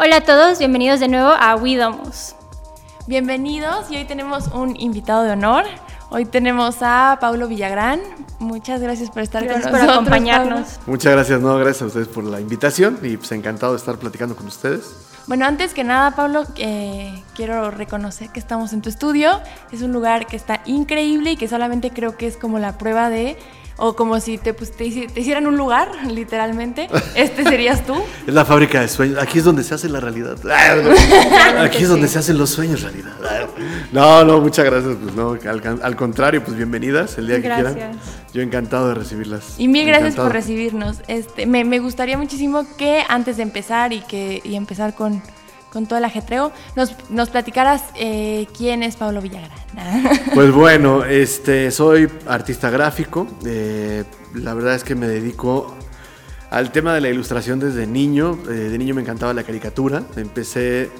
Hola a todos, bienvenidos de nuevo a We Domus. Bienvenidos y hoy tenemos un invitado de honor. Hoy tenemos a Paulo Villagrán. Muchas gracias por estar Gracias con por nosotros. acompañarnos. Paulo. Muchas gracias, no, gracias a ustedes por la invitación y pues encantado de estar platicando con ustedes. Bueno, antes que nada, Pablo, eh, quiero reconocer que estamos en tu estudio. Es un lugar que está increíble y que solamente creo que es como la prueba de, o como si te, pues, te, hici- te hicieran un lugar, literalmente. Este serías tú. Es la fábrica de sueños, aquí es donde se hace la realidad. Aquí es donde se hacen los sueños realidad. No, no, muchas gracias, pues no, al, al contrario, pues bienvenidas el día que quieran. Yo encantado de recibirlas. Y mil gracias Encantado. por recibirnos. Este, me, me gustaría muchísimo que antes de empezar y que y empezar con, con todo el ajetreo, nos, nos platicaras eh, quién es Pablo Villagrán. Pues bueno, este, soy artista gráfico. eh, la verdad es que me dedico al tema de la ilustración desde niño. eh, de niño me encantaba la caricatura. Empecé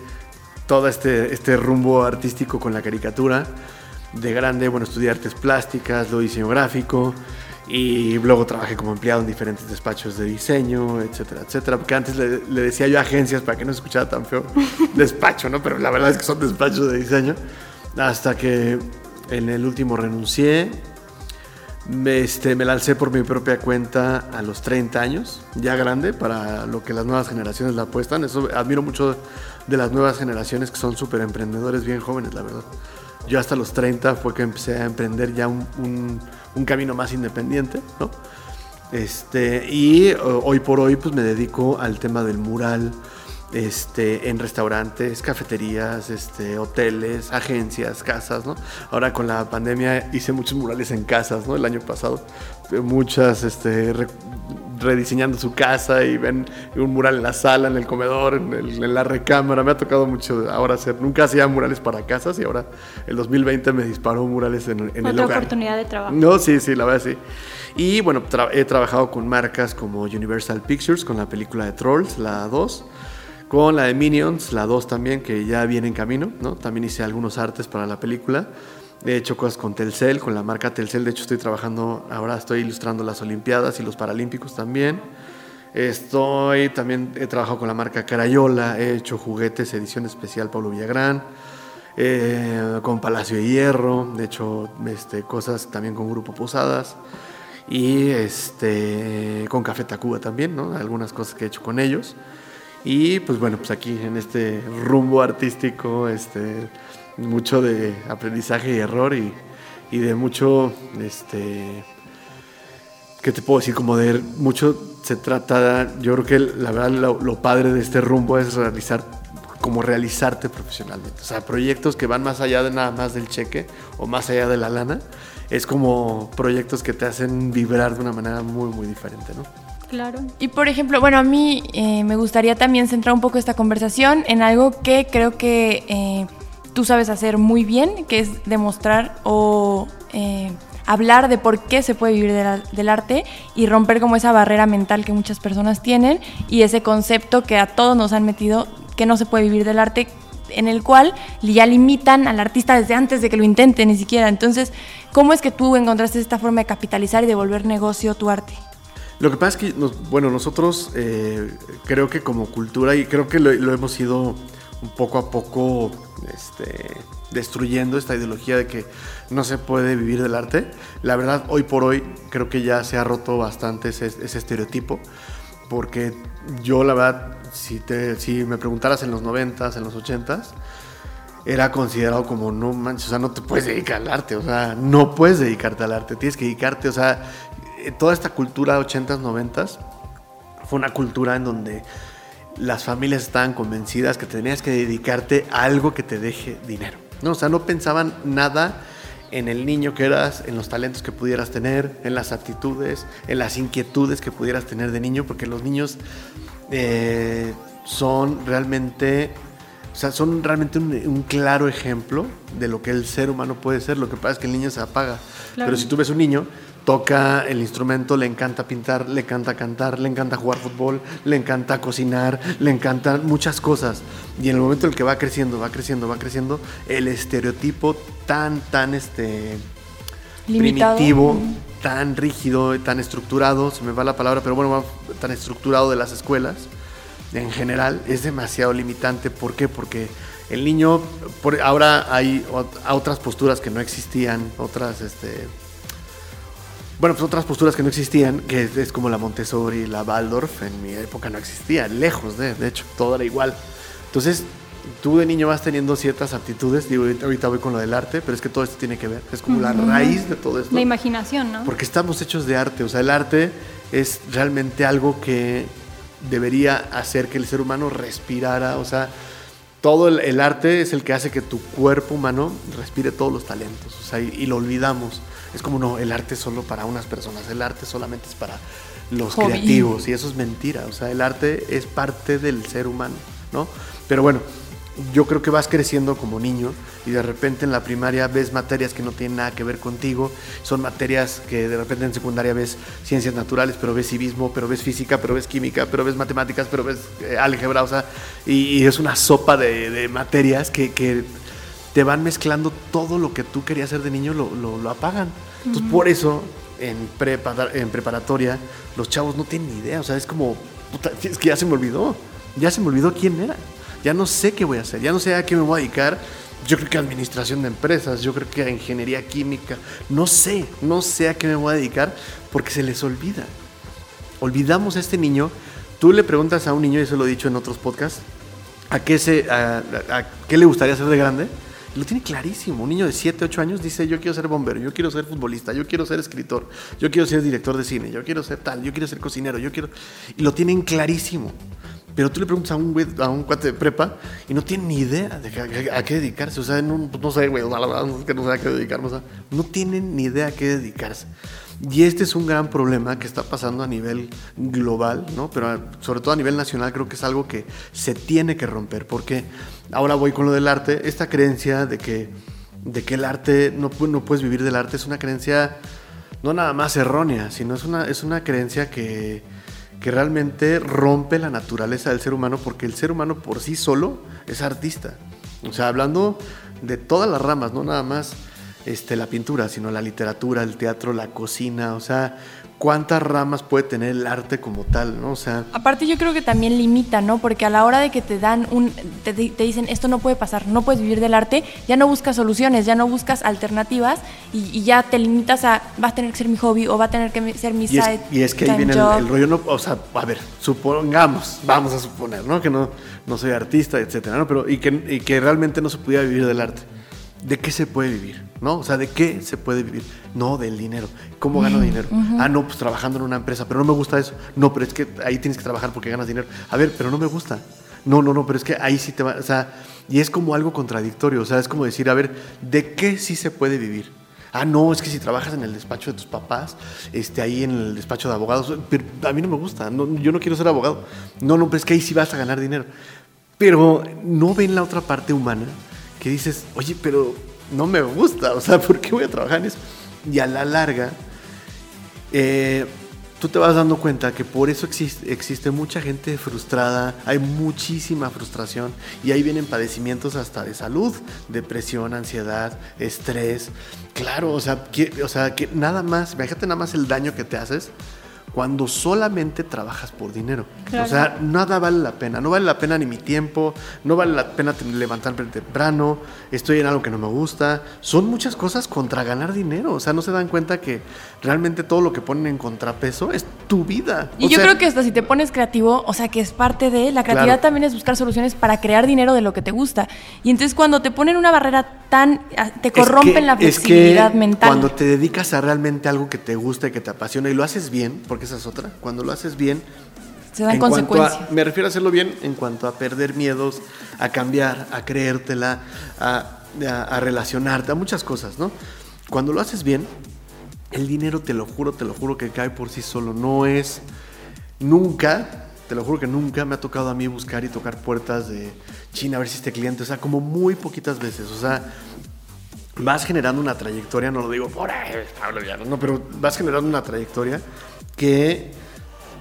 todo este, este rumbo artístico con la caricatura. De grande, bueno, estudié artes plásticas, luego diseño gráfico. Y luego trabajé como empleado en diferentes despachos de diseño, etcétera, etcétera. Porque antes le, le decía yo agencias para que no se escuchara tan feo despacho, ¿no? Pero la verdad es que son despachos de diseño. Hasta que en el último renuncié. Me, este, me lancé por mi propia cuenta a los 30 años, ya grande, para lo que las nuevas generaciones la apuestan. Eso admiro mucho de las nuevas generaciones que son súper emprendedores, bien jóvenes, la verdad. Yo hasta los 30 fue que empecé a emprender ya un, un- camino más independiente, ¿no? Este, y o- hoy por hoy pues me dedico al tema del mural, este, en restaurantes, cafeterías, este, hoteles, agencias, casas, ¿no? Ahora con la pandemia hice muchos murales en casas, ¿no? El año pasado, eh, muchas, este, rediseñando su casa y ven un mural en la sala, en el comedor, en, el- en la recámara. Me ha tocado mucho ahora hacer, nunca hacía murales para casas y ahora el 2020 me disparó murales en, en el Otra hogar. oportunidad de trabajo. No, sí, sí, la verdad sí. Y bueno, tra- he trabajado con marcas como Universal Pictures, con la película de Trolls, la 2, con la de Minions, la 2 también, que ya viene en camino, ¿no? También hice algunos artes para la película. He hecho cosas con Telcel, con la marca Telcel. De hecho, estoy trabajando, ahora estoy ilustrando las Olimpiadas y los Paralímpicos también. Estoy, también he trabajado con la marca Carayola, he hecho juguetes, edición especial Pablo Villagrán. Eh, con Palacio de Hierro, de hecho, este, cosas también con Grupo Posadas y este, con Café Tacuba también, ¿no? Algunas cosas que he hecho con ellos. Y pues bueno, pues aquí en este rumbo artístico, este, mucho de aprendizaje y error y, y de mucho, este, ¿qué te puedo decir? Como de mucho se trata, yo creo que la verdad lo, padre de este rumbo es realizar, como realizarte profesionalmente. O sea, proyectos que van más allá de nada más del cheque o más allá de la lana. Es como proyectos que te hacen vibrar de una manera muy, muy diferente, ¿no? Claro. Y por ejemplo, bueno, a mí eh, me gustaría también centrar un poco esta conversación en algo que creo que eh, tú sabes hacer muy bien, que es demostrar o eh, hablar de por qué se puede vivir del arte y romper como esa barrera mental que muchas personas tienen y ese concepto que a todos nos han metido que no se puede vivir del arte en el cual ya limitan al artista desde antes de que lo intente ni siquiera. Entonces, ¿cómo es que tú encontraste esta forma de capitalizar y de volver negocio tu arte? Lo que pasa es que, bueno, nosotros eh, creo que como cultura, y creo que lo, lo hemos ido poco a poco este, destruyendo esta ideología de que no se puede vivir del arte. La verdad, hoy por hoy creo que ya se ha roto bastante ese, ese estereotipo, porque yo la verdad, si, te, si me preguntaras en los 90s, en los 80s, era considerado como no manches, o sea, no te puedes dedicar al arte, o sea, no puedes dedicarte al arte, tienes que dedicarte, o sea, eh, toda esta cultura 80s, 90s fue una cultura en donde las familias estaban convencidas que tenías que dedicarte a algo que te deje dinero. No, o sea, no pensaban nada en el niño que eras, en los talentos que pudieras tener, en las aptitudes, en las inquietudes que pudieras tener de niño, porque los niños eh, son realmente, o sea, son realmente un, un claro ejemplo de lo que el ser humano puede ser. Lo que pasa es que el niño se apaga. Claro. Pero si tú ves un niño, toca el instrumento, le encanta pintar, le encanta cantar, le encanta jugar fútbol, le encanta cocinar, le encantan muchas cosas. Y en el momento en el que va creciendo, va creciendo, va creciendo, el estereotipo tan, tan este Limitado. primitivo, tan rígido, tan estructurado, se me va la palabra, pero bueno, va tan estructurado de las escuelas, en general es demasiado limitante. ¿Por qué? Porque el niño, por, ahora hay otras posturas que no existían, otras, este, bueno, pues otras posturas que no existían, que es, como la Montessori, la Waldorf, en mi época no existía, lejos de, de hecho, todo era igual. Entonces, tú de niño vas teniendo ciertas aptitudes, digo, ahorita voy con lo del arte, pero es que todo esto tiene que ver, es como la raíz de todo esto. La imaginación, ¿no? Porque estamos hechos de arte, o sea, el arte es realmente algo que debería hacer que el ser humano respirara, o sea, todo el, arte es el que hace que tu cuerpo humano respire todos los talentos, o sea, y, lo olvidamos. Es como, no, el arte es solo para unas personas, el arte solamente es para los creativos, y eso es mentira, o sea, el arte es parte del ser humano, ¿no? Pero bueno, yo creo que vas creciendo como niño y de repente en la primaria ves materias que no tienen nada que ver contigo, son materias que de repente en secundaria ves ciencias naturales, pero ves civismo, pero ves física, pero ves química, pero ves matemáticas, pero ves eh, álgebra, o sea, y, es una sopa de, materias que, te van mezclando todo lo que tú querías hacer de niño, lo, apagan. Entonces, por eso en, en preparatoria los chavos no tienen ni idea, o sea, es como, puta, es que ya se me olvidó, ya se me olvidó quién era ya no sé qué voy a hacer, ya no sé a qué me voy a dedicar. Yo creo que a administración de empresas, yo creo que a ingeniería química, no sé, no sé a qué me voy a dedicar porque se les olvida. Olvidamos a este niño. Tú le preguntas a un niño, y eso lo he dicho en otros podcasts, ¿a qué, se, a, qué le gustaría ser de grande? Lo tiene clarísimo. Un niño de 7, 8 años dice, yo quiero ser bombero, yo quiero ser futbolista, yo quiero ser escritor, yo quiero ser director de cine, yo quiero ser tal, yo quiero ser cocinero, yo quiero... Y lo tienen clarísimo. Pero tú le preguntas a un, güey, a un cuate de prepa y no tiene ni idea de a, qué dedicarse. O sea, no, no sé, güey, que no sé a qué dedicarse. O sea, no tienen ni idea a qué dedicarse. Y este es un gran problema que está pasando a nivel global, ¿no? Pero sobre todo a nivel nacional creo que es algo que se tiene que romper. Porque ahora voy con lo del arte. Esta creencia de que, de que el arte, no, no puedes vivir del arte, es una creencia no nada más errónea, sino es una, es una creencia que que realmente rompe la naturaleza del ser humano porque el ser humano por sí solo es artista. O sea, hablando de todas las ramas, no nada más este, la pintura, sino la literatura, el teatro, la cocina, o sea, cuántas ramas puede tener el arte como tal, ¿no? O sea... Aparte yo creo que también limita, ¿no? Porque a la hora de que te dan un... Te, dicen, esto no puede pasar, no puedes vivir del arte, ya no buscas soluciones, ya no buscas alternativas y, ya te limitas a, va a tener que ser mi hobby o va a tener que ser mi y side es, Y es que ahí viene el, rollo, no, o sea, a ver, supongamos, vamos a suponer, ¿no? Que no, no soy artista, etcétera, ¿no? Pero, y que, y que realmente no se pudiera vivir del arte. ¿De qué se puede vivir? ¿No? O sea, ¿de qué se puede vivir? No, del dinero. ¿Cómo gano dinero? Ah, no, pues trabajando en una empresa, pero no me gusta eso. No, pero es que ahí tienes que trabajar porque ganas dinero. A ver, pero no me gusta. No, no, no, pero es que ahí sí te va. O sea, y es como algo contradictorio. O sea, es como decir, a ver, ¿de qué sí se puede vivir? Ah, no, es que si trabajas en el despacho de tus papás, este, ahí en el despacho de abogados, pero a mí no me gusta, yo no quiero ser abogado. No, no, pero es que ahí sí vas a ganar dinero. Pero no ven la otra parte humana que dices, oye, pero no me gusta, o sea, ¿por qué voy a trabajar en eso? Y a la larga, eh, tú te vas dando cuenta que por eso existe, mucha gente frustrada, hay muchísima frustración y ahí vienen padecimientos hasta de salud, depresión, ansiedad, estrés. Claro, o sea, que, o sea, que nada más, fíjate nada más el daño que te haces cuando solamente trabajas por dinero. O sea, nada vale la pena. No vale la pena ni mi tiempo, no vale la pena levantarme temprano, estoy en algo que no me gusta. Son muchas cosas contra ganar dinero. O sea, no se dan cuenta que realmente todo lo que ponen en contrapeso es tu vida. Y yo creo que hasta si te pones creativo, o sea, que es parte de la creatividad también es buscar soluciones para crear dinero de lo que te gusta. Y entonces cuando te ponen una barrera tan ah, te corrompen la flexibilidad mental. Cuando te dedicas a realmente algo que te gusta y que te apasiona y lo haces bien, porque esa es otra, cuando lo haces bien se dan consecuencias. me refiero a hacerlo bien en cuanto a perder miedos, a cambiar, a creértela, a, a relacionarte, a muchas cosas, ¿no? Cuando lo haces bien, el dinero, te lo juro, te lo juro que cae por sí solo. No es nunca, te lo juro que nunca me ha tocado a mí buscar y tocar puertas de China a ver si este cliente, o sea, como muy poquitas veces. O sea, vas generando una trayectoria, no lo digo por ahí, no, pero vas generando una trayectoria que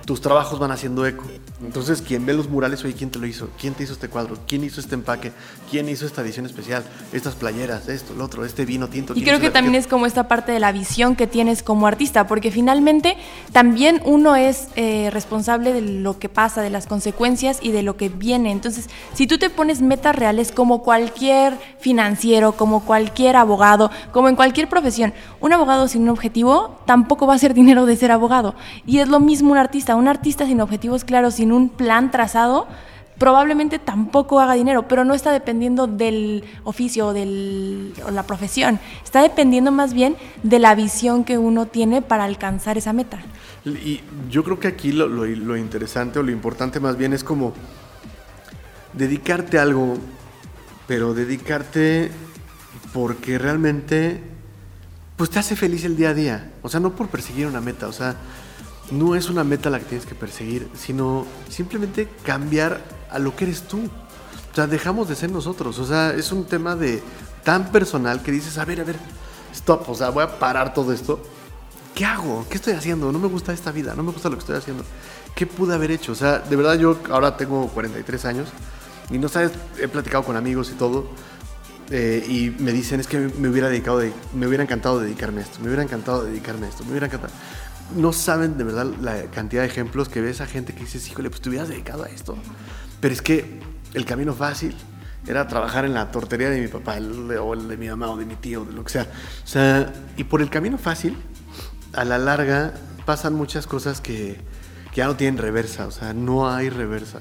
tus trabajos van haciendo eco. Entonces, quien ve los murales, oye, ¿quién te lo hizo? ¿Quién te hizo este cuadro? ¿Quién hizo este empaque? ¿Quién hizo esta edición especial? Estas playeras, esto, lo otro, este vino tinto. Y creo que también es como esta parte de la visión que tienes como artista, porque finalmente también uno es eh, responsable de lo que pasa, de las consecuencias y de lo que viene. Entonces, si tú te pones metas reales como cualquier financiero, como cualquier abogado, como en cualquier profesión, un abogado sin un objetivo tampoco va a hacer dinero de ser abogado. Y es lo mismo un artista, un artista sin objetivos claros, sin un plan trazado, probablemente tampoco haga dinero, pero no está dependiendo del oficio o, del, o la profesión, está dependiendo más bien de la visión que uno tiene para alcanzar esa meta. Y yo creo que aquí lo, lo, interesante o lo importante más bien es como dedicarte a algo, pero dedicarte porque realmente pues te hace feliz el día a día, o sea, no por perseguir una meta, o sea, no es una meta la que tienes que perseguir, sino simplemente cambiar a lo que eres tú. O sea, dejamos de ser nosotros. O sea, es un tema de tan personal que dices, a ver, a ver, stop, o sea, voy a parar todo esto. ¿Qué hago? ¿Qué estoy haciendo? No me gusta esta vida, no me gusta lo que estoy haciendo. ¿Qué pude haber hecho? O sea, de verdad yo ahora tengo 43 años y no sabes, he platicado con amigos y todo. Eh, y me dicen, es que me hubiera dedicado, de, me hubiera encantado dedicarme a esto, me hubiera encantado dedicarme a esto, me hubiera encantado no saben de verdad la cantidad de ejemplos que ves a gente que dices, híjole, pues te hubieras dedicado a esto. Pero es que el camino fácil era trabajar en la tortería de mi papá, o el de mi mamá, o de mi tío, de lo que sea. O sea, y por el camino fácil, a la larga pasan muchas cosas que, que ya no tienen reversa, o sea, no hay reversa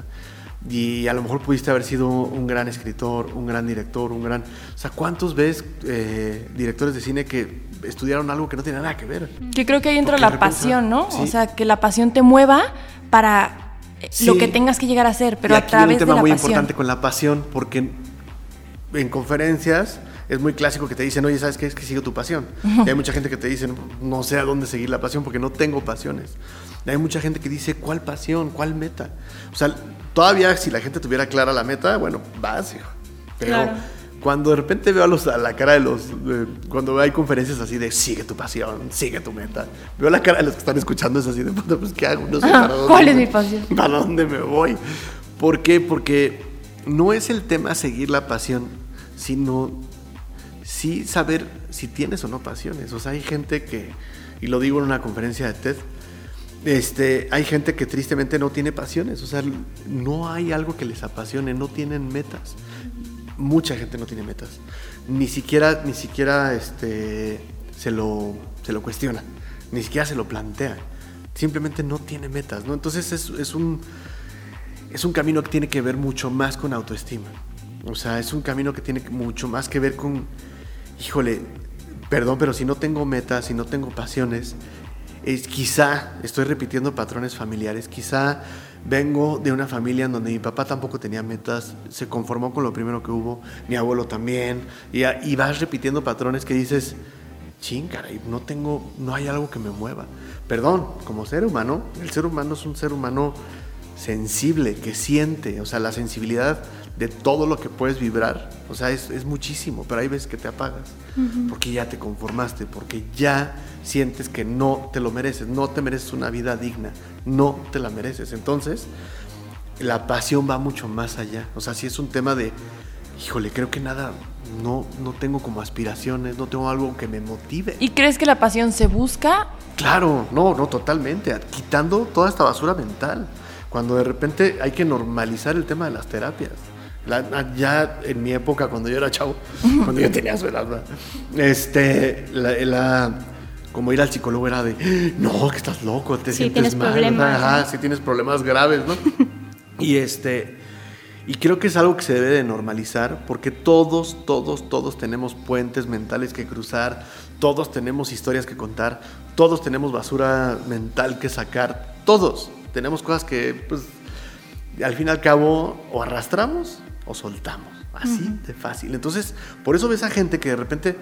y a lo mejor pudiste haber sido un gran escritor, un gran director, un gran... O sea, ¿cuántos ves eh, directores de cine que estudiaron algo que no tiene nada que ver? Que creo que ahí entra la pasión, ¿no? O sea, que la pasión te mueva para eh, lo que tengas que llegar a ser, pero a través de la pasión. un tema muy importante con la pasión, porque en conferencias es muy clásico que te dicen, oye, ¿sabes qué? Es que sigo tu pasión. Y hay mucha gente que te dice, no sé a dónde seguir la pasión porque no tengo pasiones. Y hay mucha gente que dice, ¿cuál pasión? ¿Cuál meta? O sea, Todavía si la gente tuviera clara la meta, bueno, vas, Pero cuando de repente veo a, los, a la cara de los... cuando hay conferencias así de sigue tu pasión, sigue tu meta, veo la cara de los que están escuchando es así de, pues ¿qué hago? No sé para dónde. ¿Cuál es mi pasión? ¿Para dónde me voy? ¿Por qué? Porque no es el tema seguir la pasión, sino sí saber si tienes o no pasiones. O sea, hay gente que, y lo digo en una conferencia de TED, este, hay gente que tristemente no tiene pasiones, o sea, no hay algo que les apasione, no tienen metas. Mucha gente no tiene metas. Ni siquiera, ni siquiera este, se, lo, se lo cuestiona, ni siquiera se lo plantea. Simplemente no tiene metas, ¿no? Entonces es, es, un, es un camino que tiene que ver mucho más con autoestima. O sea, es un camino que tiene mucho más que ver con, híjole, perdón, pero si no tengo metas, si no tengo pasiones, es, quizá estoy repitiendo patrones familiares, quizá vengo de una familia en donde mi papá tampoco tenía metas, se conformó con lo primero que hubo, mi abuelo también, y, y vas repitiendo patrones que dices, ching, no tengo, no hay algo que me mueva. Perdón, como ser humano, el ser humano es un ser humano sensible, que siente, o sea, la sensibilidad de todo lo que puedes vibrar, o sea, es, muchísimo, pero hay veces que te apagas, porque ya te conformaste, porque ya sientes que no te lo mereces, no te mereces una vida digna, no te la mereces. Entonces, la pasión va mucho más allá, o sea, si es un tema de, híjole, creo que nada, no, no tengo como aspiraciones, no tengo algo que me motive. ¿Y crees que la pasión se busca? Claro, no, no, totalmente, quitando toda esta basura mental, cuando de repente hay que normalizar el tema de las terapias ya en mi época, cuando yo era chavo, cuando yo tenía su edad, este, la, como ir al psicólogo era de, no, que estás loco, te sientes mal, problemas, Ajá, sí tienes problemas graves, ¿no? y este, y creo que es algo que se debe de normalizar, porque todos, todos, todos tenemos puentes mentales que cruzar, todos tenemos historias que contar, todos tenemos basura mental que sacar, todos tenemos cosas que, pues, al fin y al cabo, o arrastramos o soltamos. Así de fácil. Entonces, por eso ves a gente que de repente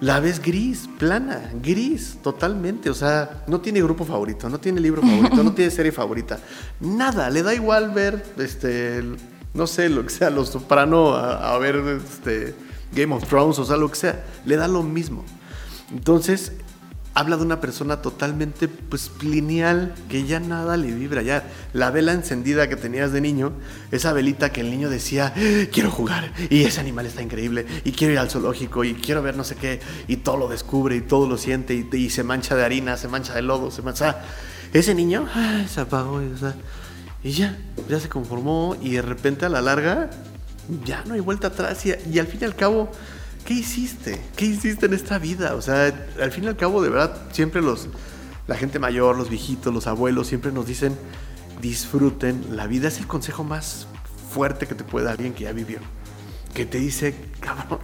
la ves gris, plana, gris, totalmente. O sea, no tiene grupo favorito, no tiene libro favorito, no tiene serie favorita. Nada, le da igual ver, este, no sé, lo que sea, Los Soprano, a, ver este, Game of Thrones, o sea, lo que sea. Le da lo mismo. Entonces, habla de una persona totalmente pues lineal, que ya nada le vibra, ya la vela encendida que tenías de niño, esa velita que el niño decía, quiero jugar, y ese animal está increíble, y quiero ir al zoológico, y quiero ver no sé qué, y todo lo descubre, y todo lo siente, y, se mancha de harina, se mancha de lodo, se mancha... Ese niño se apagó, y ya, ya se conformó, y de repente a la larga, ya no hay vuelta atrás, y al fin y al cabo ¿qué hiciste? ¿Qué hiciste en esta vida? O sea, al fin y al cabo, de verdad, siempre los, la gente mayor, los viejitos, los abuelos, siempre nos dicen, disfruten, la vida es el consejo más fuerte que te puede dar alguien que ya vivió. Que te dice, cabrón,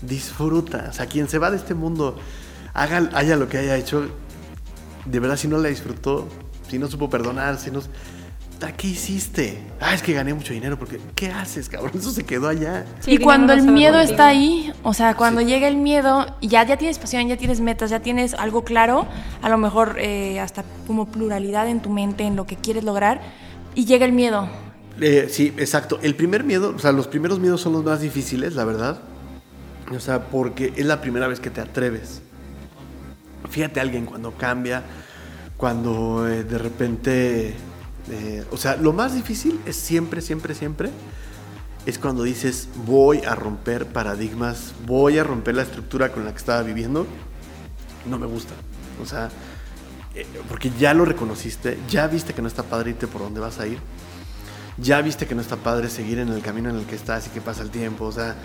disfruta. O sea, quien se va de este mundo, haga, haya lo que haya hecho, de verdad, si no la disfrutó, si no supo perdonar, si no ¿qué hiciste? Ah, es que gané mucho dinero porque ¿qué haces, cabrón? Eso se quedó allá. y cuando el miedo está ahí, o sea, cuando llega el miedo, ya, ya tienes pasión, ya tienes metas, ya tienes algo claro, a lo mejor eh, hasta como pluralidad en tu mente, en lo que quieres lograr, y llega el miedo. Eh, sí, exacto. El primer miedo, o sea, los primeros miedos son los más difíciles, la verdad. O sea, porque es la primera vez que te atreves. Fíjate a alguien cuando cambia, cuando eh, de repente eh, o sea, lo más difícil es siempre, siempre, siempre, es cuando dices, voy a romper paradigmas, voy a romper la estructura con la que estaba viviendo, no me gusta. O sea, eh, porque ya lo reconociste, ya viste que no está padre irte por donde vas a ir, ya viste que no está padre seguir en el camino en el que estás y que pasa el tiempo, o sea,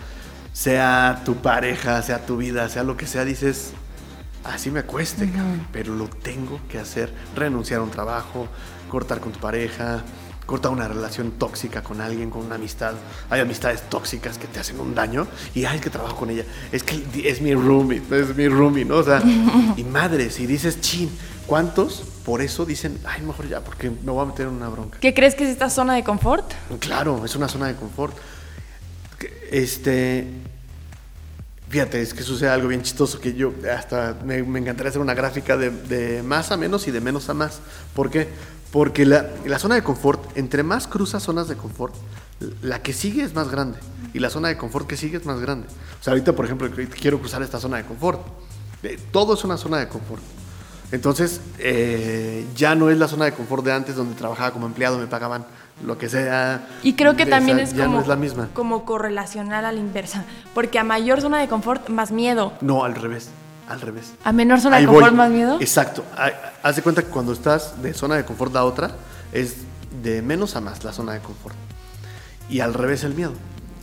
sea tu pareja, sea tu vida, sea lo que sea, dices, así me cueste, pero lo tengo que hacer, renunciar a un trabajo, cortar con tu pareja, cortar una relación tóxica con alguien, con una amistad. Hay amistades tóxicas que te hacen un daño y ay, es que trabajo con ella. Es que es mi roomie, es mi roomie, ¿no? O sea, y madre, si dices, chin, ¿cuántos por eso dicen, ay, mejor ya, porque me voy a meter en una bronca? ¿Qué crees que es esta zona de confort? Claro, es una zona de confort. Este, Fíjate, es que sucede algo bien chistoso que yo hasta me, encantaría hacer una gráfica de, de, más a menos y de menos a más. ¿Por qué? Porque la, la, zona de confort, entre más cruzas zonas de confort, la que sigue es más grande. Y la zona de confort que sigue es más grande. O sea, ahorita, por ejemplo, quiero cruzar esta zona de confort. Eh, todo es una zona de confort. Entonces, eh, ya no es la zona de confort de antes donde trabajaba como empleado, me pagaban lo que sea. Y creo que también es, como, es la misma. como correlacional a la inversa. Porque a mayor zona de confort, más miedo. No, al revés. Al revés. ¿A menor zona de confort más miedo? Exacto. Haz de cuenta que cuando estás de zona de confort a otra, es de menos a más la zona de confort. Y al revés el miedo.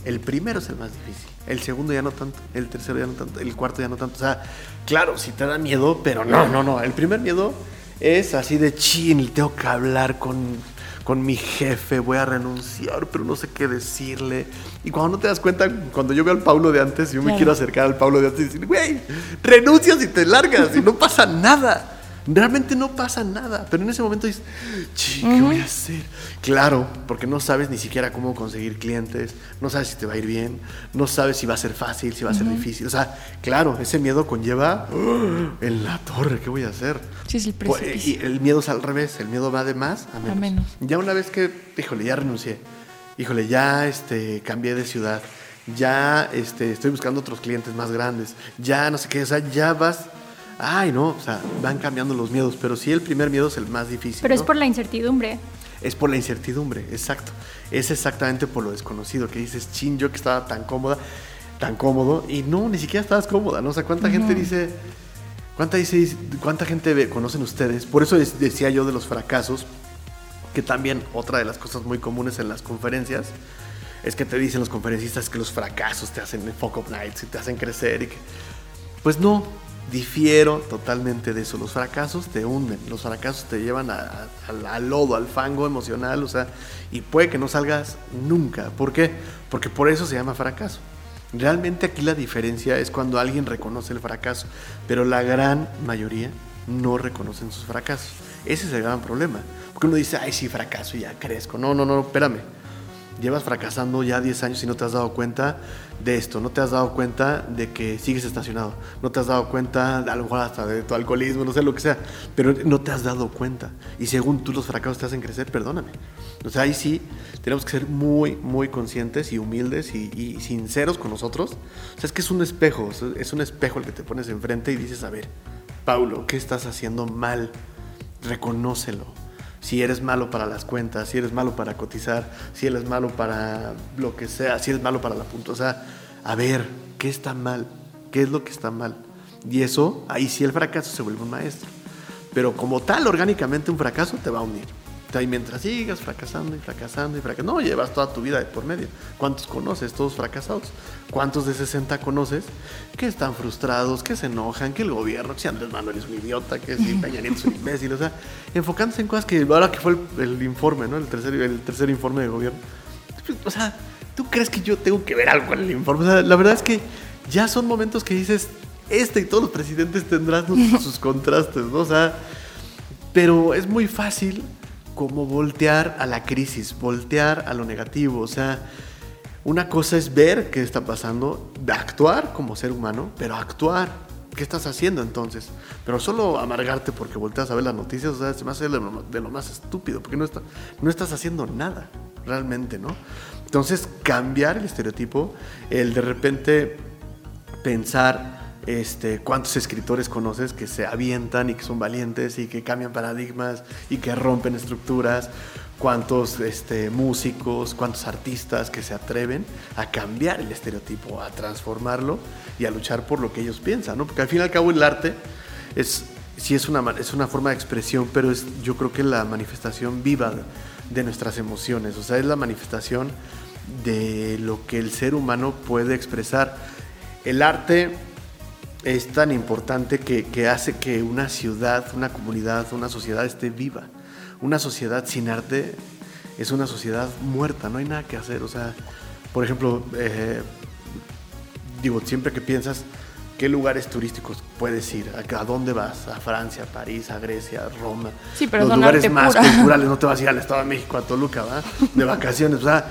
El primero es el más difícil. El segundo ya no tanto. El tercero ya no tanto. El cuarto ya no tanto. O sea, claro, si te da miedo, pero no, no, no. El primer miedo es así de chin, tengo que hablar con con mi jefe, voy a renunciar, pero no sé qué decirle. Y cuando no te das cuenta, cuando yo veo al Paulo de antes, yo me quiero acercar al Paulo de antes y decir, güey, renuncias y te largas y no pasa nada. Realmente no pasa nada, pero en ese momento dices, ¿qué voy a hacer? Claro, porque no sabes ni siquiera cómo conseguir clientes, no sabes si te va a ir bien, no sabes si va a ser fácil, si va a ser difícil. O sea, claro, ese miedo conlleva en la torre, ¿qué voy a hacer? Sí, es el pues, Y el miedo es al revés, el miedo va de más a menos. a menos. Ya una vez que, híjole, ya renuncié, híjole, ya este, cambié de ciudad, ya este, estoy buscando otros clientes más grandes, ya no sé qué, o sea, ya vas ay, no, o sea, van cambiando los miedos, pero sí el primer miedo es el más difícil. Pero es por la incertidumbre. Es por la incertidumbre, exacto. Es exactamente por lo desconocido, que dices, chin, yo que estaba tan cómoda, tan cómodo, y no, ni siquiera estabas cómoda, ¿no? O sea, ¿cuánta gente dice, cuánta, dice, cuánta gente conocen ustedes? Por eso decía yo de los fracasos, que también otra de las cosas muy comunes en las conferencias, es que te dicen los conferencistas que los fracasos te hacen fuck up nights y te hacen crecer y que... Pues no, difiero totalmente de eso. Los fracasos te hunden, los fracasos te llevan al lodo, al fango emocional, o sea, y puede que no salgas nunca. ¿Por qué? Porque por eso se llama fracaso. Realmente aquí la diferencia es cuando alguien reconoce el fracaso, pero la gran mayoría no reconocen sus fracasos. Ese es el gran problema. Porque uno dice, ay, sí, fracaso ya crezco. No, no, no, espérame llevas fracasando ya 10 años y no te has dado cuenta de esto, no te has dado cuenta de que sigues estacionado, no te has dado cuenta, a lo hasta de tu alcoholismo, no sé lo que sea, pero no te has dado cuenta. Y según tú los fracasos te hacen crecer, perdóname. O sea, ahí sí tenemos que ser muy, muy conscientes y humildes y, sinceros con nosotros. O sea, es que es un espejo, es un espejo el que te pones enfrente y dices, a ver, Paulo, ¿qué estás haciendo mal? Reconócelo. Si eres malo para las cuentas, si eres malo para cotizar, si eres malo para lo que sea, si eres malo para la punta. O sea, a ver, ¿qué está mal? ¿Qué es lo que está mal? Y eso, ahí sí el fracaso se vuelve un maestro. Pero como tal, orgánicamente un fracaso te va a unir. Y mientras sigas fracasando y fracasando y fracasando, no llevas toda tu vida de por medio. ¿Cuántos conoces? Todos fracasados. ¿Cuántos de 60 conoces que están frustrados, que se enojan, que el gobierno, que si Andrés Manuel es un idiota, que si Peña Nieto es un imbécil? O sea, enfocándose en cosas que ahora que fue el, informe, ¿no? El tercer, el tercer informe de gobierno. O sea, ¿tú crees que yo tengo que ver algo con el informe? O sea, la verdad es que ya son momentos que dices, este y todos los presidentes tendrán sus contrastes, ¿no? O sea, pero es muy fácil como voltear a la crisis, voltear a lo negativo. O sea, una cosa es ver qué está pasando, actuar como ser humano, pero actuar. ¿Qué estás haciendo entonces? Pero solo amargarte porque volteas a ver las noticias, o sea, se me hace de lo, más estúpido, porque no, está, no estás haciendo nada, realmente, ¿no? Entonces, cambiar el estereotipo, el de repente pensar este, cuántos escritores conoces que se avientan y que son valientes y que cambian paradigmas y que rompen estructuras, cuántos este, músicos, cuántos artistas que se atreven a cambiar el estereotipo, a transformarlo y a luchar por lo que ellos piensan, ¿no? Porque al fin y al cabo el arte es, sí es una, es una forma de expresión, pero es yo creo que la manifestación viva de nuestras emociones, o sea, es la manifestación de lo que el ser humano puede expresar. El arte es tan importante que, hace que una ciudad, una comunidad, una sociedad esté viva. Una sociedad sin arte es una sociedad muerta, no hay nada que hacer. O sea, por ejemplo, eh, digo, siempre que piensas qué lugares turísticos puedes ir, a, dónde vas, a Francia, a París, a Grecia, a Roma. Sí, pero los lugares más culturales, no te vas a ir al Estado de México, a Toluca, ¿va? De vacaciones. O sea,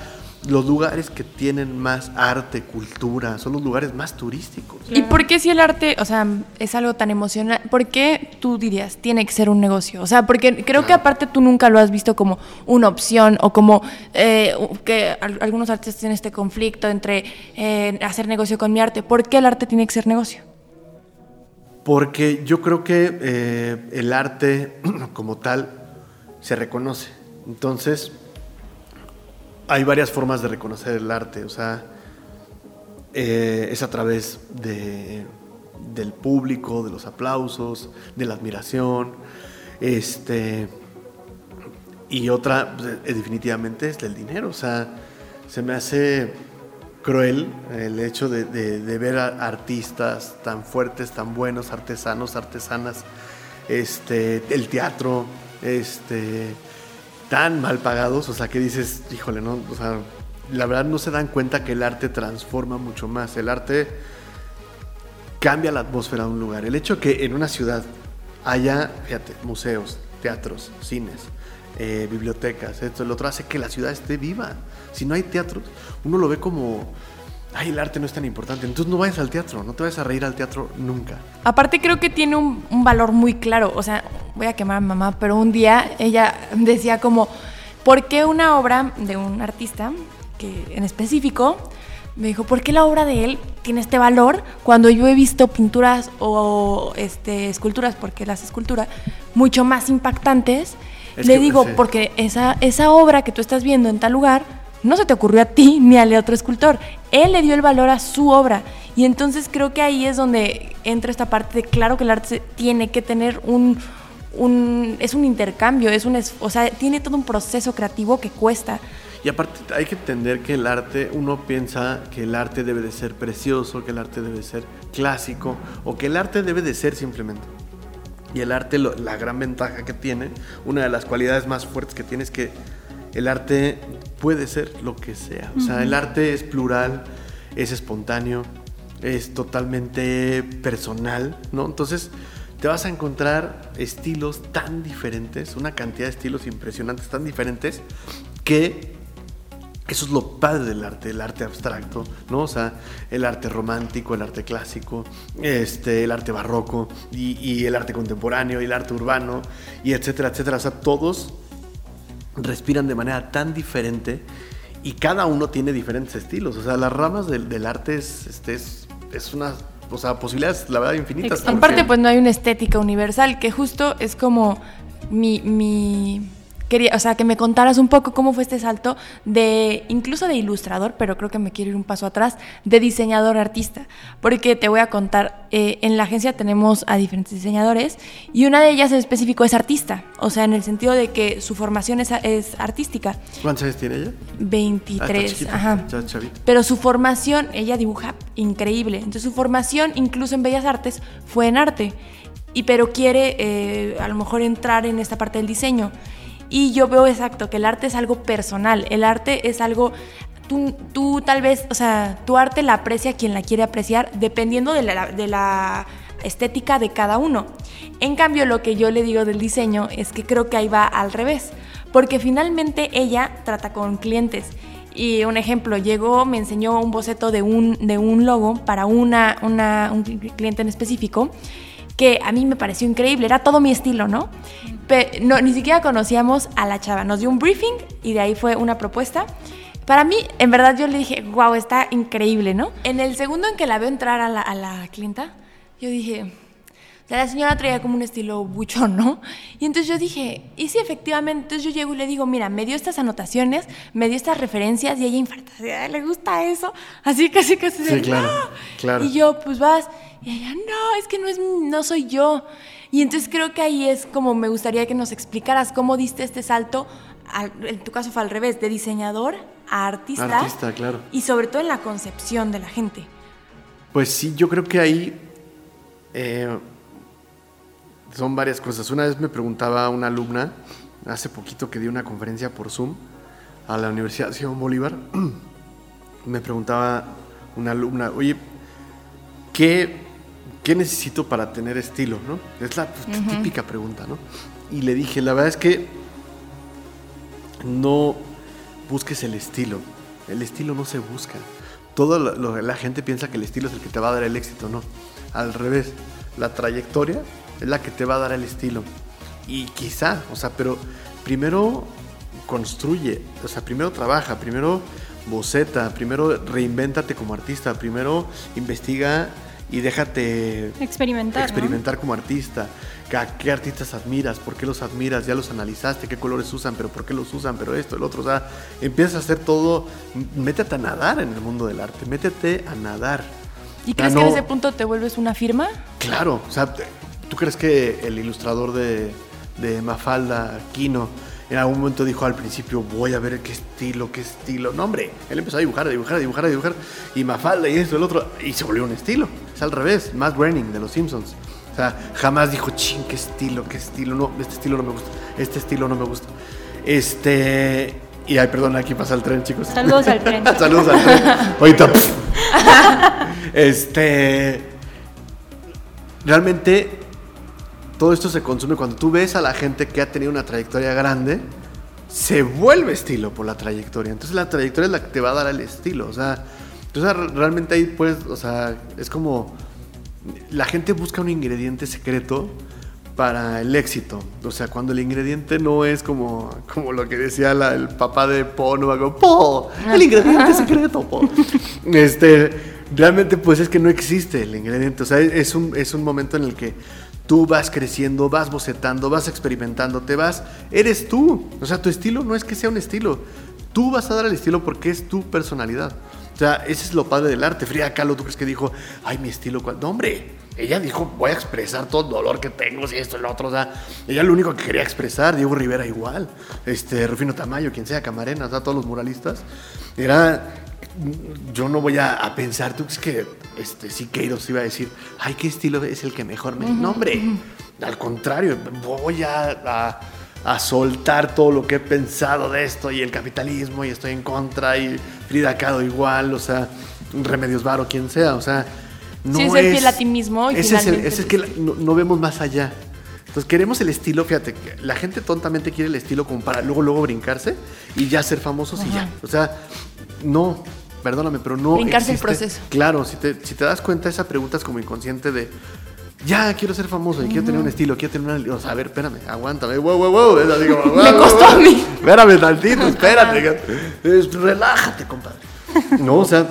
los lugares que tienen más arte, cultura, son los lugares más turísticos. ¿Y por qué si el arte, o sea, es algo tan emocional, por qué tú dirías, tiene que ser un negocio? O sea, porque creo que aparte tú nunca lo has visto como una opción o como eh, que algunos artistas tienen este conflicto entre eh, hacer negocio con mi arte. ¿Por qué el arte tiene que ser negocio? Porque yo creo que eh, el arte como tal se reconoce. Entonces, hay varias formas de reconocer el arte, o sea, eh, es a través de, del público, de los aplausos, de la admiración, este, y otra, pues, definitivamente, es del dinero, o sea, se me hace cruel el hecho de, de ver a artistas tan fuertes, tan buenos, artesanos, artesanas, este, el teatro, este, tan mal pagados, o sea, que dices, híjole, no, o sea, la verdad no se dan cuenta que el arte transforma mucho más. El arte cambia la atmósfera de un lugar. El hecho que en una ciudad haya, fíjate, museos, teatros, cines, eh, bibliotecas, esto, el otro hace que la ciudad esté viva. Si no hay teatros, uno lo ve como ay, el arte no es tan importante. Entonces no vayas al teatro, no te vayas a reír al teatro nunca. Aparte creo que tiene un, valor muy claro. O sea, voy a quemar a mamá, pero un día ella decía como, ¿por qué una obra de un artista que en específico me dijo, ¿por qué la obra de él tiene este valor cuando yo he visto pinturas o este, esculturas, porque las esculturas, mucho más impactantes? Le digo, porque esa, esa obra que tú estás viendo en tal lugar no se te ocurrió a ti ni al otro escultor. Él le dio el valor a su obra. Y entonces creo que ahí es donde entra esta parte de claro que el arte tiene que tener un, es un intercambio, es un, o sea, tiene todo un proceso creativo que cuesta. Y aparte hay que entender que el arte, uno piensa que el arte debe de ser precioso, que el arte debe de ser clásico o que el arte debe de ser simplemente. Y el arte, la gran ventaja que tiene, una de las cualidades más fuertes que tiene es que el arte puede ser lo que sea. O sea, el arte es plural, es espontáneo, es totalmente personal, ¿no? Entonces te vas a encontrar estilos tan diferentes, una cantidad de estilos impresionantes, tan diferentes, que eso es lo padre del arte, el arte abstracto, ¿no? O sea, el arte romántico, el arte clásico, este, el arte barroco y, y el arte contemporáneo y el arte urbano y etcétera, etcétera. O sea, todos respiran de manera tan diferente y cada uno tiene diferentes estilos. O sea, las ramas del, arte es, este, es, una o sea, posibilidades, la verdad, infinitas. Aparte, porque- pues no hay una estética universal, que justo es como mi, mi quería, o sea, que me contaras un poco cómo fue este salto de, incluso de ilustrador, pero creo que me quiero ir un paso atrás, de diseñador artista. Porque te voy a contar, eh, en la agencia tenemos a diferentes diseñadores y una de ellas en específico es artista, o sea, en el sentido de que su formación es, es artística. ¿Cuántos años tiene ella? 23, Ah, está chiquita, ajá. está. Pero su formación, ella dibuja increíble. Entonces su formación, incluso en Bellas Artes, fue en arte. Y pero quiere eh, a lo mejor entrar en esta parte del diseño. Y yo veo exacto que el arte es algo personal. El arte es algo. Tú, tú tal vez, o sea, tu arte la aprecia quien la quiere apreciar dependiendo de la, de la estética de cada uno. En cambio, lo que yo le digo del diseño es que creo que ahí va al revés. Porque finalmente ella trata con clientes. Y un ejemplo, llegó, me enseñó un boceto de un, de un logo para una, una- un cliente en específico que a mí me pareció increíble, era todo mi estilo, ¿no? Pe- no ni siquiera conocíamos a la chava, nos dio un briefing y de ahí fue una propuesta. Para mí, en verdad, yo le dije, wow, está increíble, ¿no? En el segundo en que la veo entrar a la, a la clienta, yo dije, o sea, la señora traía como un estilo buchón, ¿no? Y entonces yo dije, y sí, efectivamente, entonces yo llego y le digo, mira, me dio estas anotaciones, me dio estas referencias y ella infarta, así, "Ay, ¿le gusta eso? Así casi casi de, Sí, claro, "No". claro. Y yo, pues vas, y ella, no, es que no, es, no soy yo. Y entonces creo que ahí es como me gustaría que nos explicaras cómo diste este salto, al- en tu caso fue al revés, de diseñador a artista. Artista, claro. Y sobre todo en la concepción de la gente. Pues sí, yo creo que ahí eh, son varias cosas. Una vez me preguntaba una alumna, hace poquito que di una conferencia por Zoom a la Universidad Simón Bolívar, me preguntaba una alumna, oye, ¿qué, qué necesito para tener estilo? ¿no? Es la pues, típica pregunta, ¿no? Y le dije, la verdad es que no busques el estilo. El estilo no se busca. Todo lo- lo- la gente piensa que el estilo es el que te va a dar el éxito, no. Al revés, la trayectoria es la que te va a dar el estilo. Y quizá, o sea, pero primero construye, o sea, primero trabaja, primero boceta, primero reinvéntate como artista, primero investiga y déjate Experimentar. ¿no? experimentar como artista. ¿A qué artistas admiras? ¿Por qué los admiras? Ya los analizaste, qué colores usan, pero por qué los usan, pero esto, el otro. O sea, empiezas a hacer todo. Métete a nadar en el mundo del arte, métete a nadar. ¿Y crees no- que en ese punto te vuelves una firma? Claro, o sea, ¿tú crees que el ilustrador de, de Mafalda, Kino, en algún momento dijo al principio, voy a ver qué estilo, qué estilo? No, hombre, él empezó a dibujar, a dibujar, a dibujar, a dibujar, y Mafalda y esto, el otro, y se volvió un estilo. Es al revés, Matt Groening de Los Simpsons. O sea, jamás dijo, ching, qué estilo, qué estilo, no, este estilo no me gusta, este estilo no me gusta. Este, y ay, perdón, aquí pasa el tren, chicos. Saludos al tren. Saludos al tren. Ahorita. este. Realmente, todo esto se consume cuando tú ves a la gente que ha tenido una trayectoria grande, se vuelve estilo por la trayectoria. Entonces, la trayectoria es la que te va a dar el estilo. O sea, entonces realmente ahí, pues, o sea, es como. La gente busca un ingrediente secreto para el éxito. O sea, cuando el ingrediente no es como, como lo que decía la- el papá de Po, no hago Po, el ingrediente secreto, Po. Este, realmente pues es que no existe el ingrediente. O sea, es un, es un momento en el que tú vas creciendo, vas bocetando, vas experimentando, te vas, eres tú. O sea, tu estilo no es que sea un estilo. Tú vas a dar el estilo porque es tu personalidad. O sea, ese es lo padre del arte. Frida Kahlo, ¿tú crees que dijo, ay, mi estilo? cuál?" No, hombre. Ella dijo, voy a expresar todo el dolor que tengo, si esto y lo otro. O sea, ella lo único que quería expresar, Diego Rivera igual, este, Rufino Tamayo, quien sea, Camarena, o sea, todos los muralistas. Era, yo no voy a, a pensar, tú crees que este, Siqueiros iba a decir, ay, ¿qué estilo es el que mejor me... No, hombre, al contrario, voy a- a a soltar todo lo que he pensado de esto y el capitalismo y estoy en contra y Frida Kahlo igual, o sea, Remedios Varo, quien sea, o sea, no Sí, ser fiel a ti mismo y ese es, el- ese es que la- no, no vemos más allá. Entonces queremos el estilo, fíjate, la gente tontamente quiere el estilo como para luego, luego brincarse y ya ser famosos y ya. O sea, no, perdóname, pero no. Brincarse el existe- proceso. Claro, si te, si te das cuenta, esa pregunta es como inconsciente de. Ya quiero ser famoso y quiero tener un estilo, quiero tener una. O sea, a ver, espérame, aguántame. Wow, wow, wow. Me costó wow. a mí. Espérame tantito, espérate. Es- relájate, compadre. No, o sea,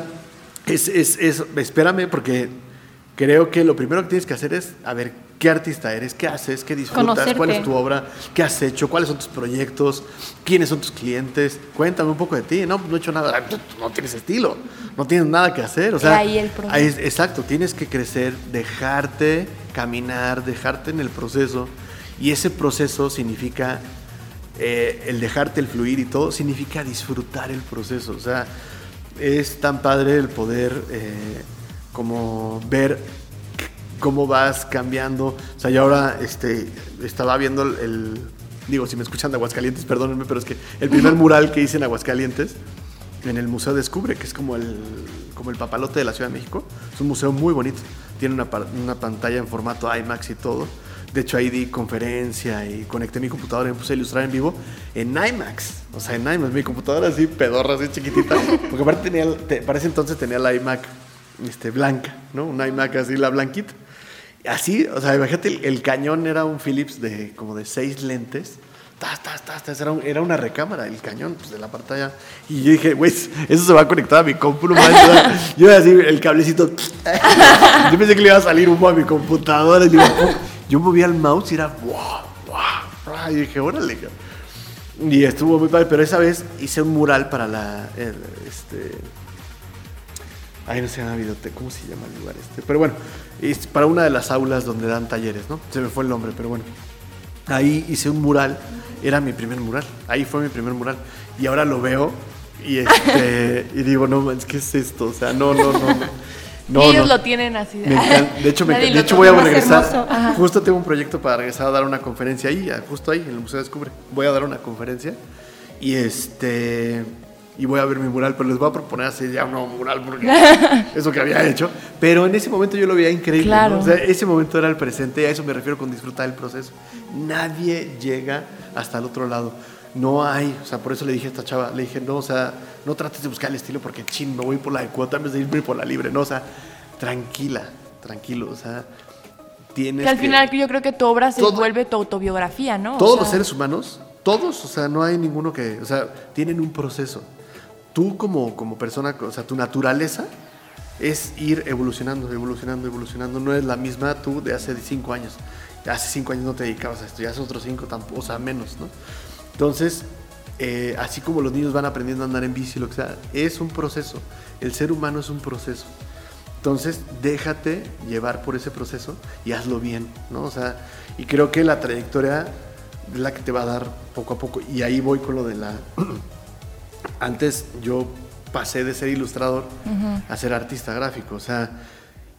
es, es, es- espérame porque creo que lo primero que tienes que hacer es, a ver, ¿qué artista eres? ¿Qué haces? ¿Qué disfrutas? Conocerte. ¿Cuál es tu obra? ¿Qué has hecho? ¿Cuáles son tus proyectos? ¿Quiénes son tus clientes? Cuéntame un poco de ti. No, no he hecho nada. No tienes estilo. No tienes nada que hacer. O sea, ahí el proceso. ahí es- exacto. Tienes que crecer, dejarte caminar, dejarte en el proceso. Y ese proceso significa eh, el dejarte el fluir y todo significa disfrutar el proceso. O sea, es tan padre el poder eh, como ver cómo vas cambiando. O sea, yo ahora este, estaba viendo el, digo, si me escuchan de Aguascalientes, perdónenme, pero es que el primer mural que hice en Aguascalientes, en el Museo Descubre, que es como el, como el papalote de la Ciudad de México, es un museo muy bonito. Tiene una, una pantalla en formato IMAX y todo. De hecho, ahí di conferencia y conecté mi computadora y me puse a ilustrar en vivo en IMAX. O sea, en IMAX, mi computadora así, pedorra, así chiquitita. Porque aparte tenía, te- para ese entonces tenía la iMac este, blanca, ¿no? Una iMac así, la blanquita. Así, o sea, imagínate, el, cañón era un Philips de como de seis lentes. Tas, tas, tas, era, era una recámara el cañón pues, de la pantalla. Y yo dije, güey, eso se va a conectar a mi compu. no manches". O sea, yo así, el cablecito. yo pensé que le iba a salir humo a mi computadora. Y digo, yo movía el mouse y era, wow, wow. Y dije, órale. cabrón". Y estuvo muy padre, pero esa vez hice un mural para la. este, Ay, no se llama videoteca, ¿cómo se llama el lugar este? Pero bueno, es para una de las aulas donde dan talleres, ¿no? Se me fue el nombre, pero bueno. Ahí hice un mural, era mi primer mural, ahí fue mi primer mural. Y ahora lo veo y, este, y digo, no, manches, ¿qué es esto? O sea, no, no, no. no. No, y ellos no. lo tienen así. Encanta. De hecho, me de hecho voy a regresar. Justo tengo un proyecto para regresar a dar una conferencia ahí, justo ahí, en el Museo Descubre. Voy a dar una conferencia y este y voy a ver mi mural, pero les voy a proponer hacer ya un nuevo mural porque eso que había hecho. Pero en ese momento yo lo veía increíble. ¿no? Claro. O sea, ese momento era el presente y a eso me refiero con disfrutar el proceso. Nadie llega hasta el otro lado. No hay, o sea, por eso le dije a esta chava, le dije, no, o sea, no trates de buscar el estilo porque chin, me voy por la de cuota en vez de irme por la libre, no, o sea, tranquila, tranquilo, o sea, tienes Que al que- final yo creo que tu obra se Todo- vuelve tu autobiografía, ¿no? O todos sea, los seres humanos, todos, o sea, no hay ninguno que, o sea, tienen un proceso. Tú como, como persona, o sea, tu naturaleza es ir evolucionando, evolucionando, evolucionando. No es la misma tú de hace cinco años. Hace cinco años no te dedicabas a esto, ya hace otros cinco tampoco, o sea, menos, ¿no? Entonces, eh, así como los niños van aprendiendo a andar en bici, lo que sea, es un proceso. El ser humano es un proceso. Entonces, déjate llevar por ese proceso y hazlo bien, ¿no? O sea, y creo que la trayectoria es la que te va a dar poco a poco. Y ahí voy con lo de la... Antes yo pasé de ser ilustrador a ser artista gráfico, o sea,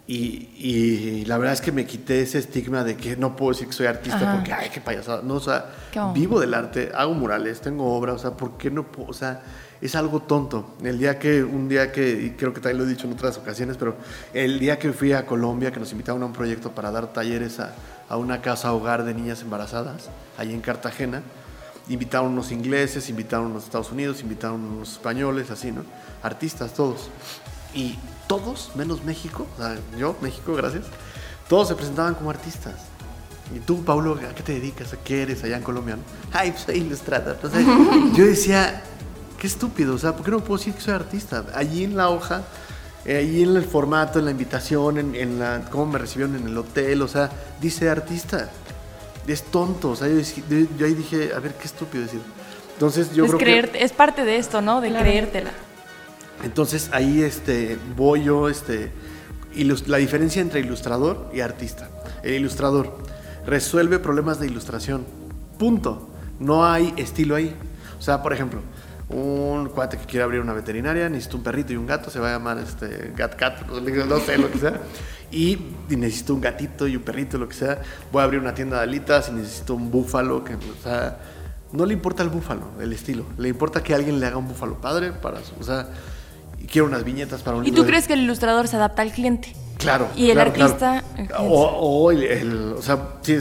y, y la verdad es que me quité ese estigma de que no puedo decir que soy artista Ajá. porque, ay, qué payasada. No, o sea, vivo del arte, hago murales, tengo obra, o sea, ¿por qué no puedo? O sea, es algo tonto. El día que, un día que, y creo que también lo he dicho en otras ocasiones, pero el día que fui a Colombia, que nos invitaron a un proyecto para dar talleres a, a una casa hogar de niñas embarazadas, ahí en Cartagena, invitaron unos ingleses, invitaron unos Estados Unidos, invitaron unos españoles, así, ¿no? Artistas, todos. Y todos, menos México, o sea, yo, México, gracias, todos se presentaban como artistas. Y tú, Pablo, ¿a qué te dedicas? ¿A qué eres allá en Colombia? no? Ay, pues soy ilustrador. O sea, yo decía, qué estúpido, o sea, ¿por qué no puedo decir que soy artista? Allí en la hoja, eh, allí en el formato, en la invitación, en, en la, cómo me recibieron en el hotel, o sea, dice artista. Es tonto, o sea, yo, ahí dije, a ver, qué estúpido decir. Entonces yo es, creo que... creerte- es parte de esto, ¿no? De Claro. creértela. Entonces ahí este, voy yo, este, la diferencia entre ilustrador y artista. El ilustrador resuelve problemas de ilustración. Punto. No hay estilo ahí. O sea, por ejemplo, un cuate que quiere abrir una veterinaria, necesita un perrito y un gato, se va a llamar este, Gat Cat, no sé, lo que sea. Y, necesito un gatito y un perrito, lo que sea. Voy a abrir una tienda de alitas y necesito un búfalo, que, o sea, no le importa el búfalo, el estilo. Le importa que alguien le haga un búfalo padre para o sea, y quiero unas viñetas para un ¿Y tú de- crees que el ilustrador se adapta al cliente? Claro. Y el claro, artista, claro. O, o el, el- o sea, sí,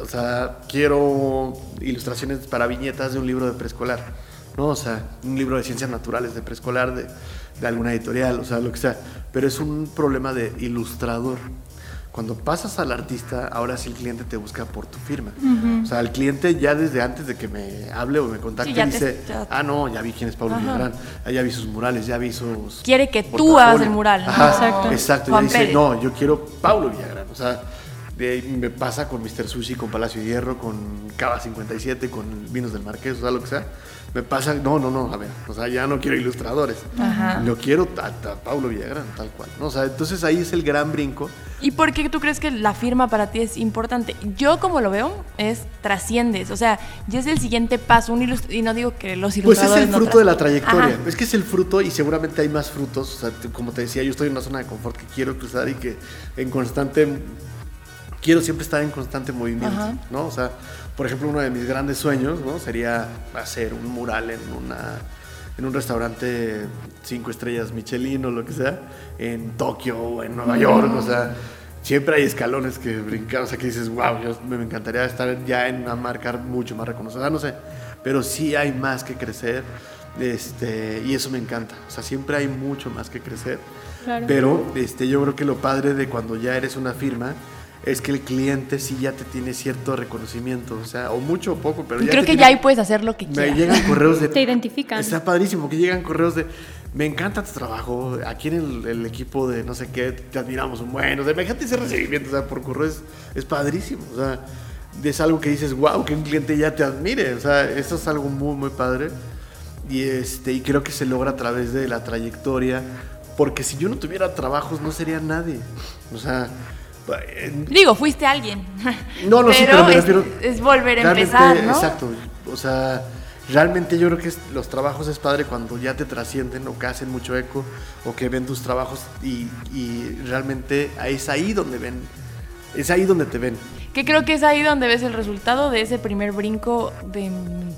o sea, quiero ilustraciones para viñetas de un libro de preescolar, ¿no? O sea, un libro de ciencias naturales de preescolar de, de alguna editorial, o sea, lo que sea. Pero es un problema de ilustrador. Cuando pasas al artista, ahora sí el cliente te busca por tu firma. O sea, el cliente ya desde antes de que me hable o me contacte Sí, te- dice, ya- ah, no, ya vi quién es Pablo. Villagrán, ah, ya vi sus murales, ya vi sus... Quiere que tú portafolio". hagas el mural, ¿no? Ajá, Exacto. exacto. Juan ya dice, Pérez. no, yo quiero Pablo Villagrán. O sea, de ahí me pasa con Mr. Sushi, con Palacio de Hierro, con Cava 57, con Vinos del Marqués, o sea, lo que sea. Me pasa, no, no, no, a ver, o sea, ya no quiero ilustradores. Ajá. Lo quiero a, a Pablo Villagrán, tal cual. ¿no? O sea, entonces ahí es el gran brinco. ¿Y por qué tú crees que la firma para ti es importante? Yo como lo veo es trasciendes, o sea, ya es el siguiente paso, un y no digo que los Pues es ilustradores el no fruto de la trayectoria. Ajá. Es que es el fruto y seguramente hay más frutos. O sea, como te decía, yo estoy en una zona de confort que quiero cruzar y que en constante. Quiero siempre estar en constante movimiento, Ajá. ¿no? O sea, por ejemplo, uno de mis grandes sueños, ¿no? Sería hacer un mural en una en un restaurante cinco estrellas Michelin o lo que sea, en Tokio o en Nueva York, o sea, siempre hay escalones que brincar, o sea, que dices, wow, yo, me encantaría estar ya en una marca mucho más reconocida, no sé, pero sí hay más que crecer, este, y eso me encanta, o sea, siempre hay mucho más que crecer, Claro. pero este, yo creo que lo padre de cuando ya eres una firma es que el cliente sí ya te tiene cierto reconocimiento, o sea, o mucho o poco, pero ya creo que tiene- ya ahí puedes hacer lo que me quieras. llegan correos de... Te identifican. Está padrísimo, que llegan correos de... Me encanta tu trabajo, aquí en el, el equipo de no sé qué, te admiramos un buen... O sea, imagínate ese recibimiento, o sea, por correo es, es padrísimo, o sea, es algo que dices, wow, que un cliente ya te admire, o sea, eso es algo muy, muy padre. Y, este, y creo que se logra a través de la trayectoria, porque si yo no tuviera trabajos no sería nadie, o sea... Digo, fuiste alguien. no, no, sí, pero me refiero. es volver a empezar, ¿no? Exacto. O sea, realmente yo creo que los trabajos es padre cuando ya te trascienden o que hacen mucho eco o que ven tus trabajos y, y realmente es ahí donde ven. Es ahí donde te ven. Que creo que es ahí donde ves el resultado de ese primer brinco de, en-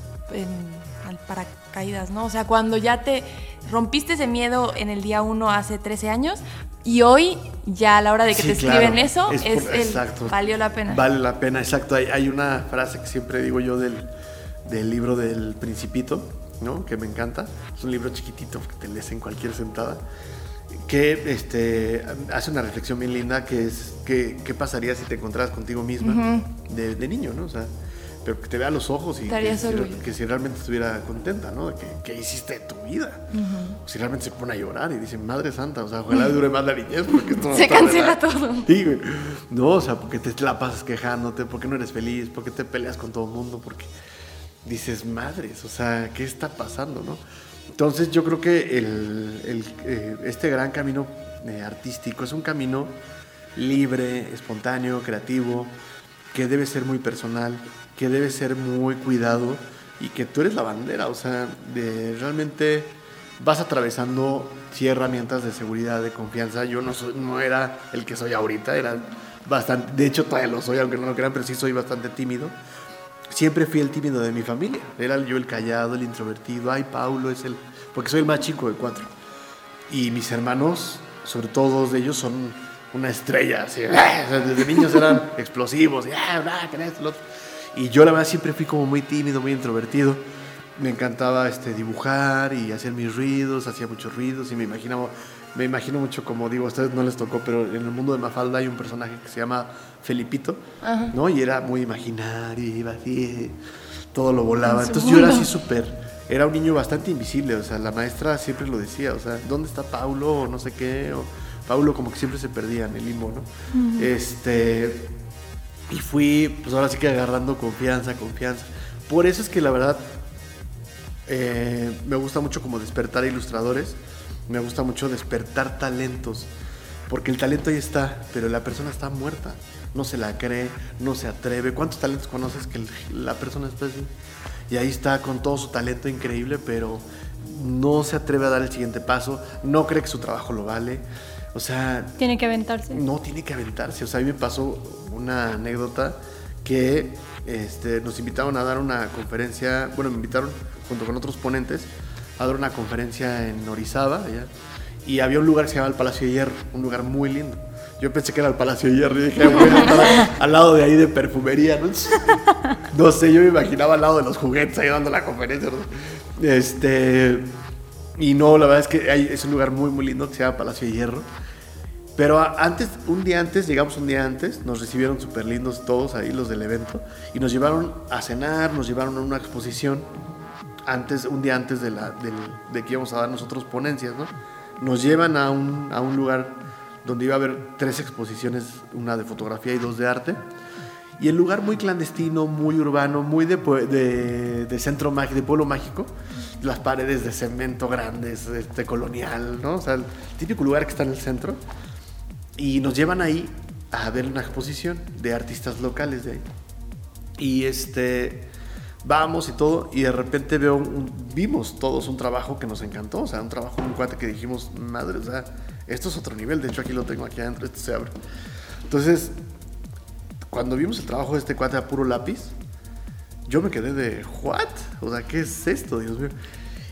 al paracaídas, ¿no? O sea, cuando ya te rompiste ese miedo en el día uno hace 13 años y hoy ya a la hora de que Sí, te escriben claro. eso, es, por- el exacto. valió la pena. Vale la pena, exacto. Hay, hay una frase que siempre digo yo del, del libro del Principito, ¿no? Que me encanta. Es un libro chiquitito que te lees en cualquier sentada. Que este, hace una reflexión bien linda que es que, qué pasaría si te encontraras contigo misma de, de niño, ¿no? O sea, pero que te vea a los ojos y que si, orgulloso. que si realmente estuviera contenta, ¿no? Que, que hiciste de tu vida. Si realmente se pone a llorar y dice, Madre Santa, o sea, ojalá dure más la niñez porque esto no Se cancela verdad". todo. Sí, güey. No, o sea, porque te la pasas quejándote, porque no eres feliz, porque te peleas con todo el mundo, porque dices, madres, o sea, ¿qué está pasando, no? Entonces yo creo que el, el, eh, este gran camino eh, artístico es un camino libre, espontáneo, creativo, que debe ser muy personal, que debe ser muy cuidado y que tú eres la bandera, o sea, de realmente vas atravesando sí herramientas de seguridad, de confianza. Yo no, soy, no era el que soy ahorita, era bastante, de hecho todavía lo soy, aunque no lo crean, pero sí soy bastante tímido. Siempre fui el tímido de mi familia. Era yo el callado, el introvertido. Ay, Paulo es el... Porque soy el más chico de cuatro. Y mis hermanos, sobre todo dos de ellos, son una estrella. Así, desde niños eran explosivos. Y, ¡ah, ah, que esto, lo otro! Y yo la verdad siempre fui como muy tímido, muy introvertido. Me encantaba este, dibujar y hacer mis ruidos, hacía muchos ruidos y me imaginaba, me imagino mucho como digo, a ustedes no les tocó, pero en el mundo de Mafalda hay un personaje que se llama Felipito, ¿no? Y era muy imaginario, iba así, todo lo volaba. En Entonces yo era así súper, era un niño bastante invisible, o sea, la maestra siempre lo decía, o sea, ¿dónde está Paulo? O no sé qué, o Paulo como que siempre se perdía en el limbo, ¿no? Este, y fui, pues ahora sí que agarrando confianza, confianza. Por eso es que la verdad eh, me gusta mucho como despertar ilustradores, me gusta mucho despertar talentos, porque el talento ahí está, pero la persona está muerta, no se la cree, no se atreve. ¿Cuántos talentos conoces que la persona está así? Y ahí está con todo su talento increíble, pero no se atreve a dar el siguiente paso, no cree que su trabajo lo vale. O sea, Tiene que aventarse. no tiene que aventarse. O sea, a mí me pasó una anécdota que este, nos invitaron a dar una conferencia, bueno, me invitaron junto con otros ponentes a dar una conferencia en Orizaba, allá, y había un lugar que se llama el Palacio de Hierro, un lugar muy lindo. Yo pensé que era el Palacio de Hierro y dije, "Ah, voy a estar al lado de ahí de perfumería, ¿no? No sé, yo me imaginaba al lado de los juguetes ahí dando la conferencia, ¿no? Este, y no, la verdad es que hay- es un lugar muy, muy lindo que se llama Palacio de Hierro. Pero antes, un día antes, llegamos un día antes, nos recibieron súper lindos todos ahí, los del evento, y nos llevaron a cenar, nos llevaron a una exposición, antes, un día antes de, la, de que íbamos a dar nosotros ponencias, ¿no? Nos llevan a un, a un lugar donde iba a haber tres exposiciones, una de fotografía y dos de arte. Y el lugar muy clandestino, muy urbano, muy de, de, de centro mágico, de pueblo mágico. Las paredes de cemento grandes, este, colonial, ¿no? O sea, el típico lugar que está en el centro. Y nos llevan ahí a ver una exposición de artistas locales de ahí. Y este, vamos y todo, y de repente veo vimos todos un trabajo que nos encantó, o sea, un trabajo, un cuate que dijimos, madre, o sea, esto es otro nivel, de hecho aquí lo tengo aquí adentro, esto se abre. Entonces, cuando vimos el trabajo de este cuate a puro lápiz, yo me quedé de, ¿what? O sea, ¿qué es esto, Dios mío?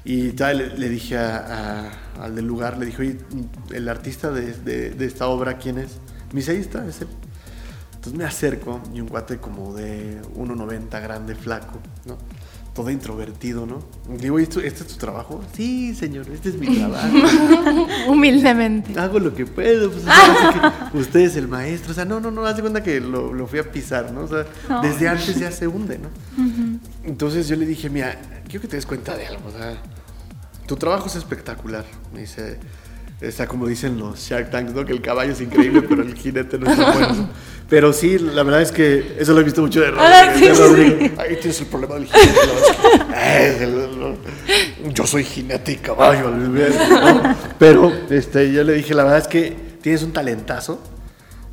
Y ya le, dije al del lugar, le dije, oye, el artista de, esta obra, ¿quién es? Me dice, está, es él. Entonces me acerco y un cuate como de 1,90 grande, flaco, ¿no? Todo introvertido, ¿no? digo, ¿este es tu trabajo? Sí, señor, este es mi trabajo. Humildemente. Hago lo que puedo, pues, usted es el maestro. O sea, no, no, no, haz de cuenta que lo, lo fui a pisar, ¿no? O sea, desde antes ya se hunde, ¿no? Entonces yo le dije, mira, quiero que te des cuenta de algo, o sea, tu trabajo es espectacular. Me dice, está como dicen los Shark Tanks, ¿no? Que el caballo es increíble, pero el jinete no es tan bueno. Pero sí, la verdad es que eso lo he visto mucho de ah, Rodrigo. Ahí tienes el problema del jinete. yo soy jinete y caballo. Pero este, yo le dije, la verdad es que tienes un talentazo,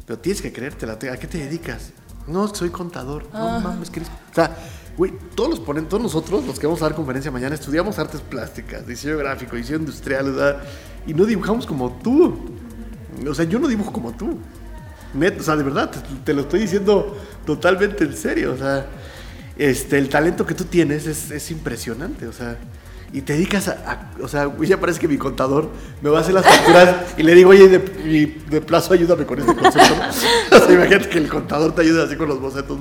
pero tienes que creértela. ¿A qué te dedicas? No, soy contador. No mames, que O sea, güey, todos los ponen, todos nosotros, los que vamos a dar conferencia mañana, estudiamos artes plásticas, diseño gráfico, diseño industrial, ¿verdad? Y no dibujamos como tú. O sea, yo no dibujo como tú o sea, de verdad, te, lo estoy diciendo totalmente en serio. O sea, este, el talento que tú tienes es, impresionante. O sea, y te dedicas a, o sea, ya parece que mi contador me va a hacer las facturas y le digo, oye, de, de plazo ayúdame con este concepto. o sea, imagínate que el contador te ayuda así con los bocetos.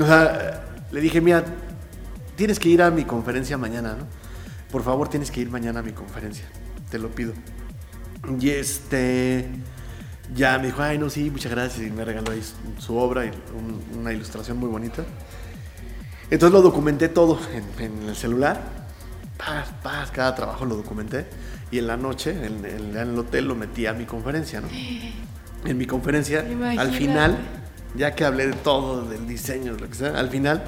O sea, le dije, mira, tienes que ir a mi conferencia mañana, ¿no? Por favor, tienes que ir mañana a mi conferencia. Te lo pido. Y este ya me dijo, ay, no, sí, muchas gracias. Y me regaló ahí su, obra, y una ilustración muy bonita. Entonces lo documenté todo en, el celular. Paz, paz, cada trabajo lo documenté. Y en la noche, en, el hotel, lo metí a mi conferencia, ¿no? En mi conferencia, al final, ya que hablé de todo, del diseño, de lo que sea, al final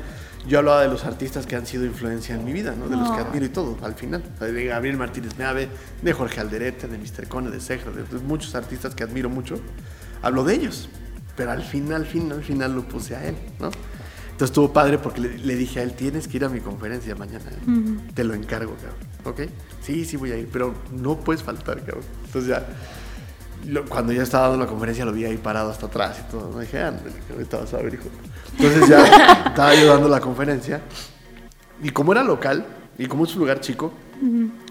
yo hablaba de los artistas que han sido influencia en mi vida, ¿no? De los que admiro y todo, al final. De Gabriel Martínez Meave, de Jorge Alderete, de Mr. Cone, de Ceja, de, muchos artistas que admiro mucho. Hablo de ellos, pero al final, al final, al final lo puse a él, ¿no? Entonces estuvo padre porque le, dije a él, tienes que ir a mi conferencia mañana, ¿eh? te lo encargo, cabrón, ¿ok? Sí, sí voy a ir, pero no puedes faltar, cabrón. Entonces ya cuando ya estaba dando la conferencia lo vi ahí parado hasta atrás y todo. Me dije, ándale, ahorita vas a ver, hijo. Entonces ya estaba yo dando la conferencia. Y como era local, y como es un lugar chico,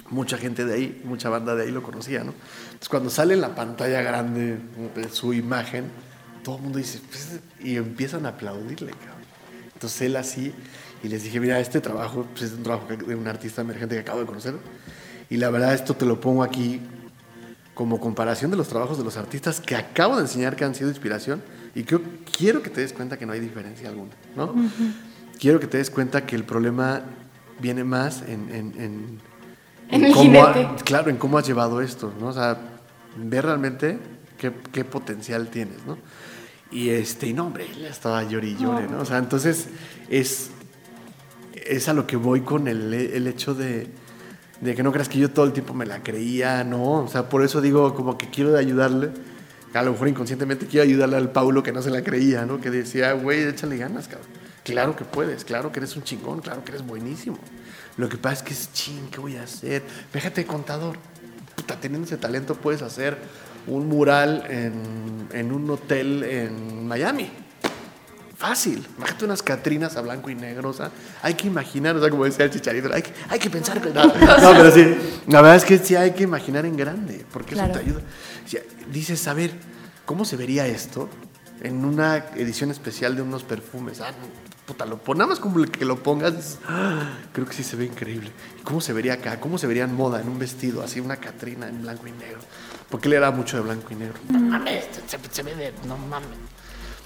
mucha gente de ahí, mucha banda de ahí lo conocía, ¿no? Entonces cuando sale en la pantalla grande su imagen, todo el mundo dice, pues, y empiezan a aplaudirle, cabrón. Entonces él así, y les dije, mira, este trabajo pues, es un trabajo de un artista emergente que acabo de conocer. Y la verdad, esto te lo pongo aquí como comparación de los trabajos de los artistas que acabo de enseñar que han sido inspiración y que quiero que te des cuenta que no hay diferencia alguna, ¿no? Quiero que te des cuenta que el problema viene más en, en, en, cómo claro, en cómo has llevado esto, ¿no? O sea, ver realmente qué, qué potencial tienes, ¿no? Y este, y no, hombre, ya estaba llori y llore, ¿no? O sea, entonces es, es a lo que voy con el, el hecho de, de que no creas que yo todo el tiempo me la creía, no, o sea, por eso digo como que quiero ayudarle, a lo mejor inconscientemente quiero ayudarle al Paulo que no se la creía, ¿no? Que decía, güey, échale ganas, cabrón. Claro que puedes, claro que eres un chingón, claro que eres buenísimo. Lo que pasa es que es ching, ¿qué voy a hacer? Fíjate, contador, puta, teniendo ese talento puedes hacer un mural en, en un hotel en Miami Fácil. Imagínate unas Catrinas a blanco y negro. O sea, hay que imaginar, o sea, como decía el chicharito, hay que, hay que pensar. No, no, pero sí, la verdad es que sí hay que imaginar en grande, porque eso te ayuda. dices, a ver, ¿cómo se vería esto en una edición especial de unos perfumes? Ah, puta, lo ponemos como que lo pongas, ah, creo que sí se ve increíble. ¿Y cómo se vería acá? ¿Cómo se vería en moda en un vestido así, una Catrina en blanco y negro? porque él era mucho de blanco y negro. No mames, se, se ve de, no mames.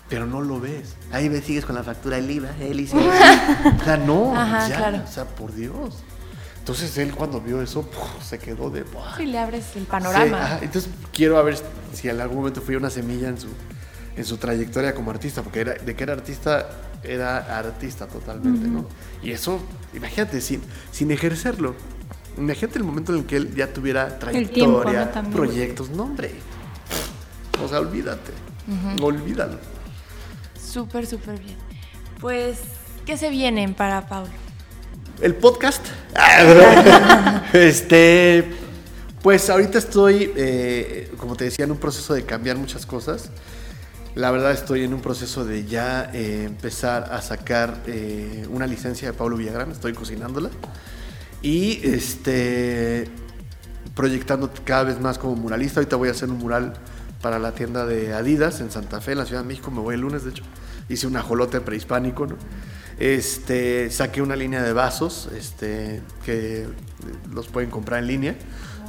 Pero no lo ves. Ahí ves, sigues con la factura del IVA, él y sí. O sea, no, Ajá, ya, claro. o sea, por Dios. Entonces él cuando vio eso, ¡puf! se quedó de... ¡buah! Sí, le abres el Sí, panorama. Entonces quiero a ver si en algún momento fui una semilla en su, en su trayectoria como artista, porque era, de que era artista, era artista totalmente, ¿no? Y eso, imagínate, sin, sin ejercerlo. Imagínate el momento en el que él ya tuviera trayectoria, tiempo, ¿no? También. proyectos, no hombre. O sea, olvídate. Olvídalo. Súper, súper bien. Pues, ¿qué se vienen para Paulo? El podcast. Este. Pues ahorita estoy, eh, como te decía, en un proceso de cambiar muchas cosas. La verdad estoy en un proceso de ya eh, empezar a sacar eh, una licencia de Pablo Villagrán. Estoy cocinándola. Y este proyectando cada vez más como muralista. Ahorita voy a hacer un mural para la tienda de Adidas en Santa Fe, en la Ciudad de México. Me voy el lunes, de hecho. Hice un ajolote prehispánico, ¿no? Este, saqué una línea de vasos, este, que los pueden comprar en línea.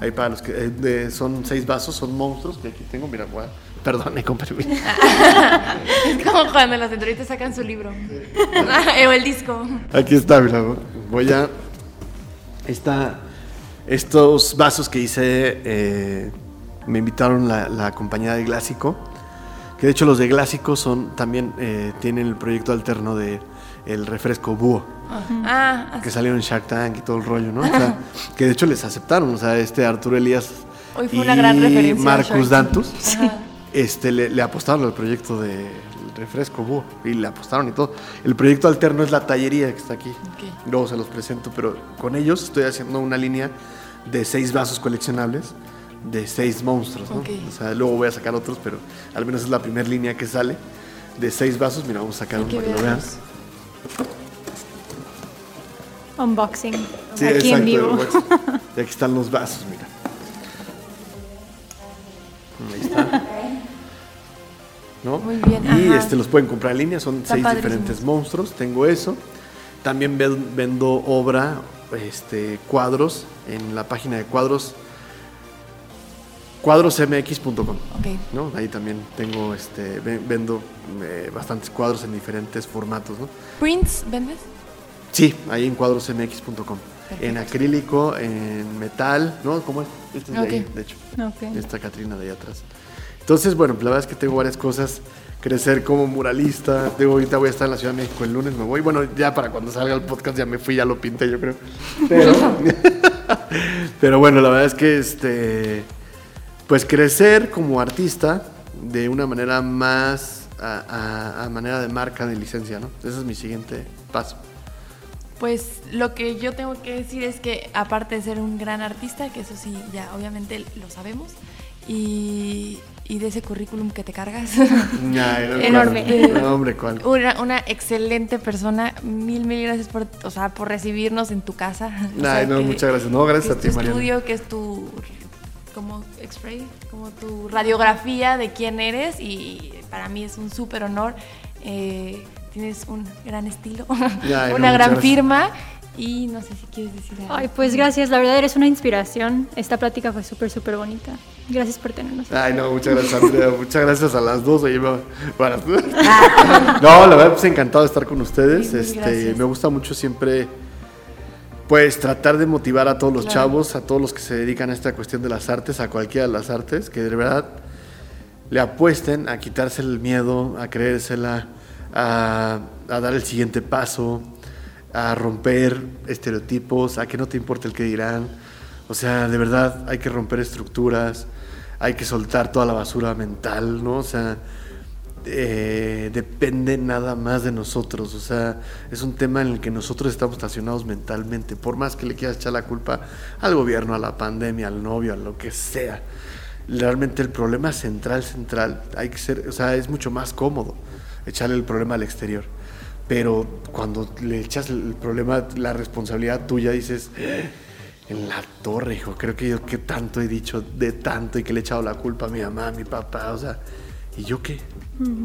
Ahí para los que eh, de- son seis vasos, son monstruos que aquí tengo. Mira, a- perdón, con permiso. Es como cuando las entrevistas sacan su libro. o el disco. Aquí está, mira, voy a. Esta, estos vasos que hice, eh, me invitaron la, la compañía de Glásico, que de hecho los de Glásico son, también eh, tienen el proyecto alterno de el refresco búho, Ah, que salieron en Shark Tank y todo el rollo, ¿no? O sea, que de hecho les aceptaron, o sea, este Arturo Elías Hoy fue y una gran referencia a Shark Marcus. Dantus este, le, le apostaron al proyecto del refresco búho y le apostaron y todo. El proyecto alterno es la tallería que está aquí. Ok. Luego se los presento, pero con ellos estoy haciendo una línea de seis vasos coleccionables de seis monstruos, ¿no? Ok. O sea, luego voy a sacar otros, pero al menos es la primera línea que sale de seis vasos. Mira, vamos a sacar uno para que lo vean. Unboxing. Sí, aquí en vivo. Y aquí están los vasos, mira. Ahí está. ¿No? Muy bien, Y ajá. este, los pueden comprar en línea, son seis padrísimos. diferentes monstruos. Tengo eso. También ven- vendo obra, este, cuadros en la página de cuadros cuadrosmx.com. Ok. ¿no? Ahí también tengo, este, ve- vendo eh, bastantes cuadros en diferentes formatos, ¿no? ¿Prints vendes? Sí, ahí en cuadrosmx.com. En acrílico, en metal, ¿no? ¿Cómo es? Este es de ahí, de hecho. Ok. Esta Catrina de ahí atrás. Entonces, bueno, la verdad es que tengo varias cosas. Crecer como muralista. Digo, ahorita voy a estar en la Ciudad de México el lunes, me voy. Bueno, ya para cuando salga el podcast ya me fui, ya lo pinté, yo creo. Pero, pero bueno, la verdad es que este. Pues crecer como artista de una manera más a, a- a manera de marca de licencia, ¿no? Ese es mi siguiente paso. Pues lo que yo tengo que decir es que aparte de ser un gran artista, que eso sí, ya obviamente lo sabemos, y, y de ese currículum que te cargas, no, Enorme. No, hombre, ¿cuál? una, una excelente persona, mil, mil gracias por, o sea, por recibirnos en tu casa. O sea, Ay, no, que- muchas gracias. No, gracias que a ti, Mariana. estudio, que es tu como X-ray, como tu radiografía de quién eres y para mí es un súper honor. Eh, tienes un gran estilo, una gran firma y no sé si quieres decir algo. Ay, pues gracias, la verdad eres una inspiración. Esta plática fue súper, súper bonita. Gracias por tenernos. Ay, no, muchas gracias, Andrea. Muchas gracias a las dos. Oye, para- No, la verdad, pues encantado de estar con ustedes. Sí, este, gracias. me gusta mucho siempre, pues, tratar de motivar a todos los Claro. chavos, a todos los que se dedican a esta cuestión de las artes, a cualquiera de las artes, que de verdad le apuesten a quitarse el miedo, a creérsela, a, a dar el siguiente paso, a romper estereotipos, a que no te importe el que dirán. O sea, de verdad hay que romper estructuras, hay que soltar toda la basura mental, ¿no? O sea, eh, depende nada más de nosotros. O sea, es un tema en el que nosotros estamos estacionados mentalmente. Por más que le quieras echar la culpa al gobierno, a la pandemia, al novio, a lo que sea. Realmente el problema central, central, hay que ser, o sea, es mucho más cómodo echarle el problema al exterior. Pero cuando le echas el problema, la responsabilidad tuya, dices, en la torre, hijo, creo que yo que tanto he dicho de tanto y que le he echado la culpa a mi mamá, a mi papá, o sea, ¿y yo qué?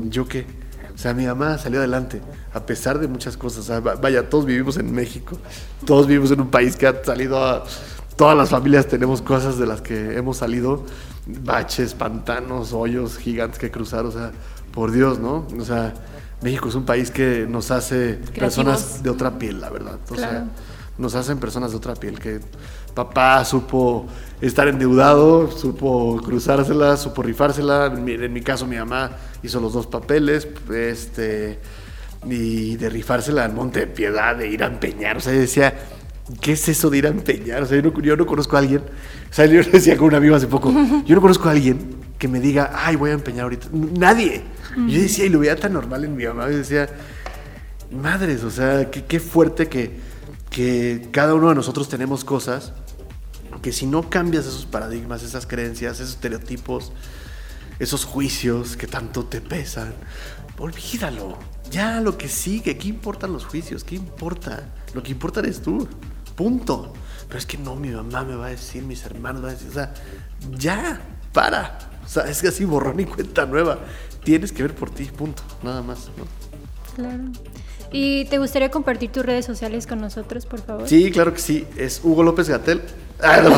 ¿Yo qué? O sea, mi mamá salió adelante, a pesar de muchas cosas. O sea, va- vaya, todos vivimos en México, todos vivimos en un país que ha salido a- todas las familias tenemos cosas de las que hemos salido, baches, pantanos, hoyos gigantes que cruzar, o sea, por Dios, ¿no? O sea, México es un país que nos hace personas de otra piel, la verdad. O sea, nos hacen personas de otra piel, que papá supo estar endeudado, supo cruzársela, supo rifársela. En mi, en mi caso, mi mamá hizo los dos papeles, este, y de rifársela al Monte de Piedad, de ir a empeñar. O sea, yo decía, ¿qué es eso de ir a empeñar? O sea, yo no, yo no conozco a alguien. O sea, yo decía con un amigo hace poco, yo no conozco a alguien que me diga, ay, voy a empeñar ahorita. Nadie. Yo decía, y lo veía tan normal en mi mamá, yo decía, madres, o sea, qué, qué fuerte que, que cada uno de nosotros tenemos cosas que si no cambias esos paradigmas, esas creencias, esos estereotipos, esos juicios que tanto te pesan, olvídalo. Ya lo que sigue, ¿qué importan los juicios? ¿Qué importa? Lo que importa eres tú. Punto. Pero es que no, mi mamá me va a decir, mis hermanos van a decir, o sea, ya, para. O sea, es que así borrón y cuenta nueva. Tienes que ver por ti, punto. Nada más, ¿no? Claro. ¿Y te gustaría compartir tus redes sociales con nosotros, por favor? Sí, claro que sí. Es Hugo López Gatel. Ah, no,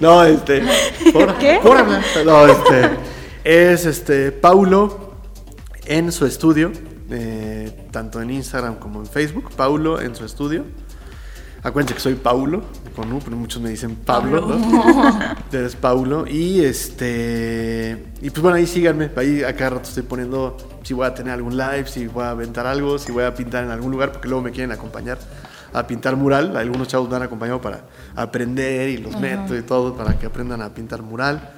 no, este. Por, ¿Qué? No, este. Es este Paulo en su estudio, eh, tanto en Instagram como en Facebook. Paulo en su estudio. Acuérdense que soy Paulo, con U, pero muchos me dicen Pablo, ¿no? Eres Paulo. Y este. Y pues bueno, ahí síganme. Ahí a cada rato estoy poniendo si voy a tener algún live, si voy a aventar algo, si voy a pintar en algún lugar, porque luego me quieren acompañar a pintar mural. Algunos chavos me han acompañado para aprender y los meto y todo para que aprendan a pintar mural.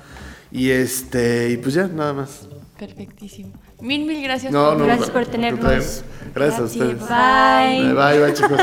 Y este, y pues ya, nada más. Perfectísimo. Mil, mil gracias. No, no, Gracias no, por no, tenernos. Gracias a ustedes. Bye. Bye, bye, chicos.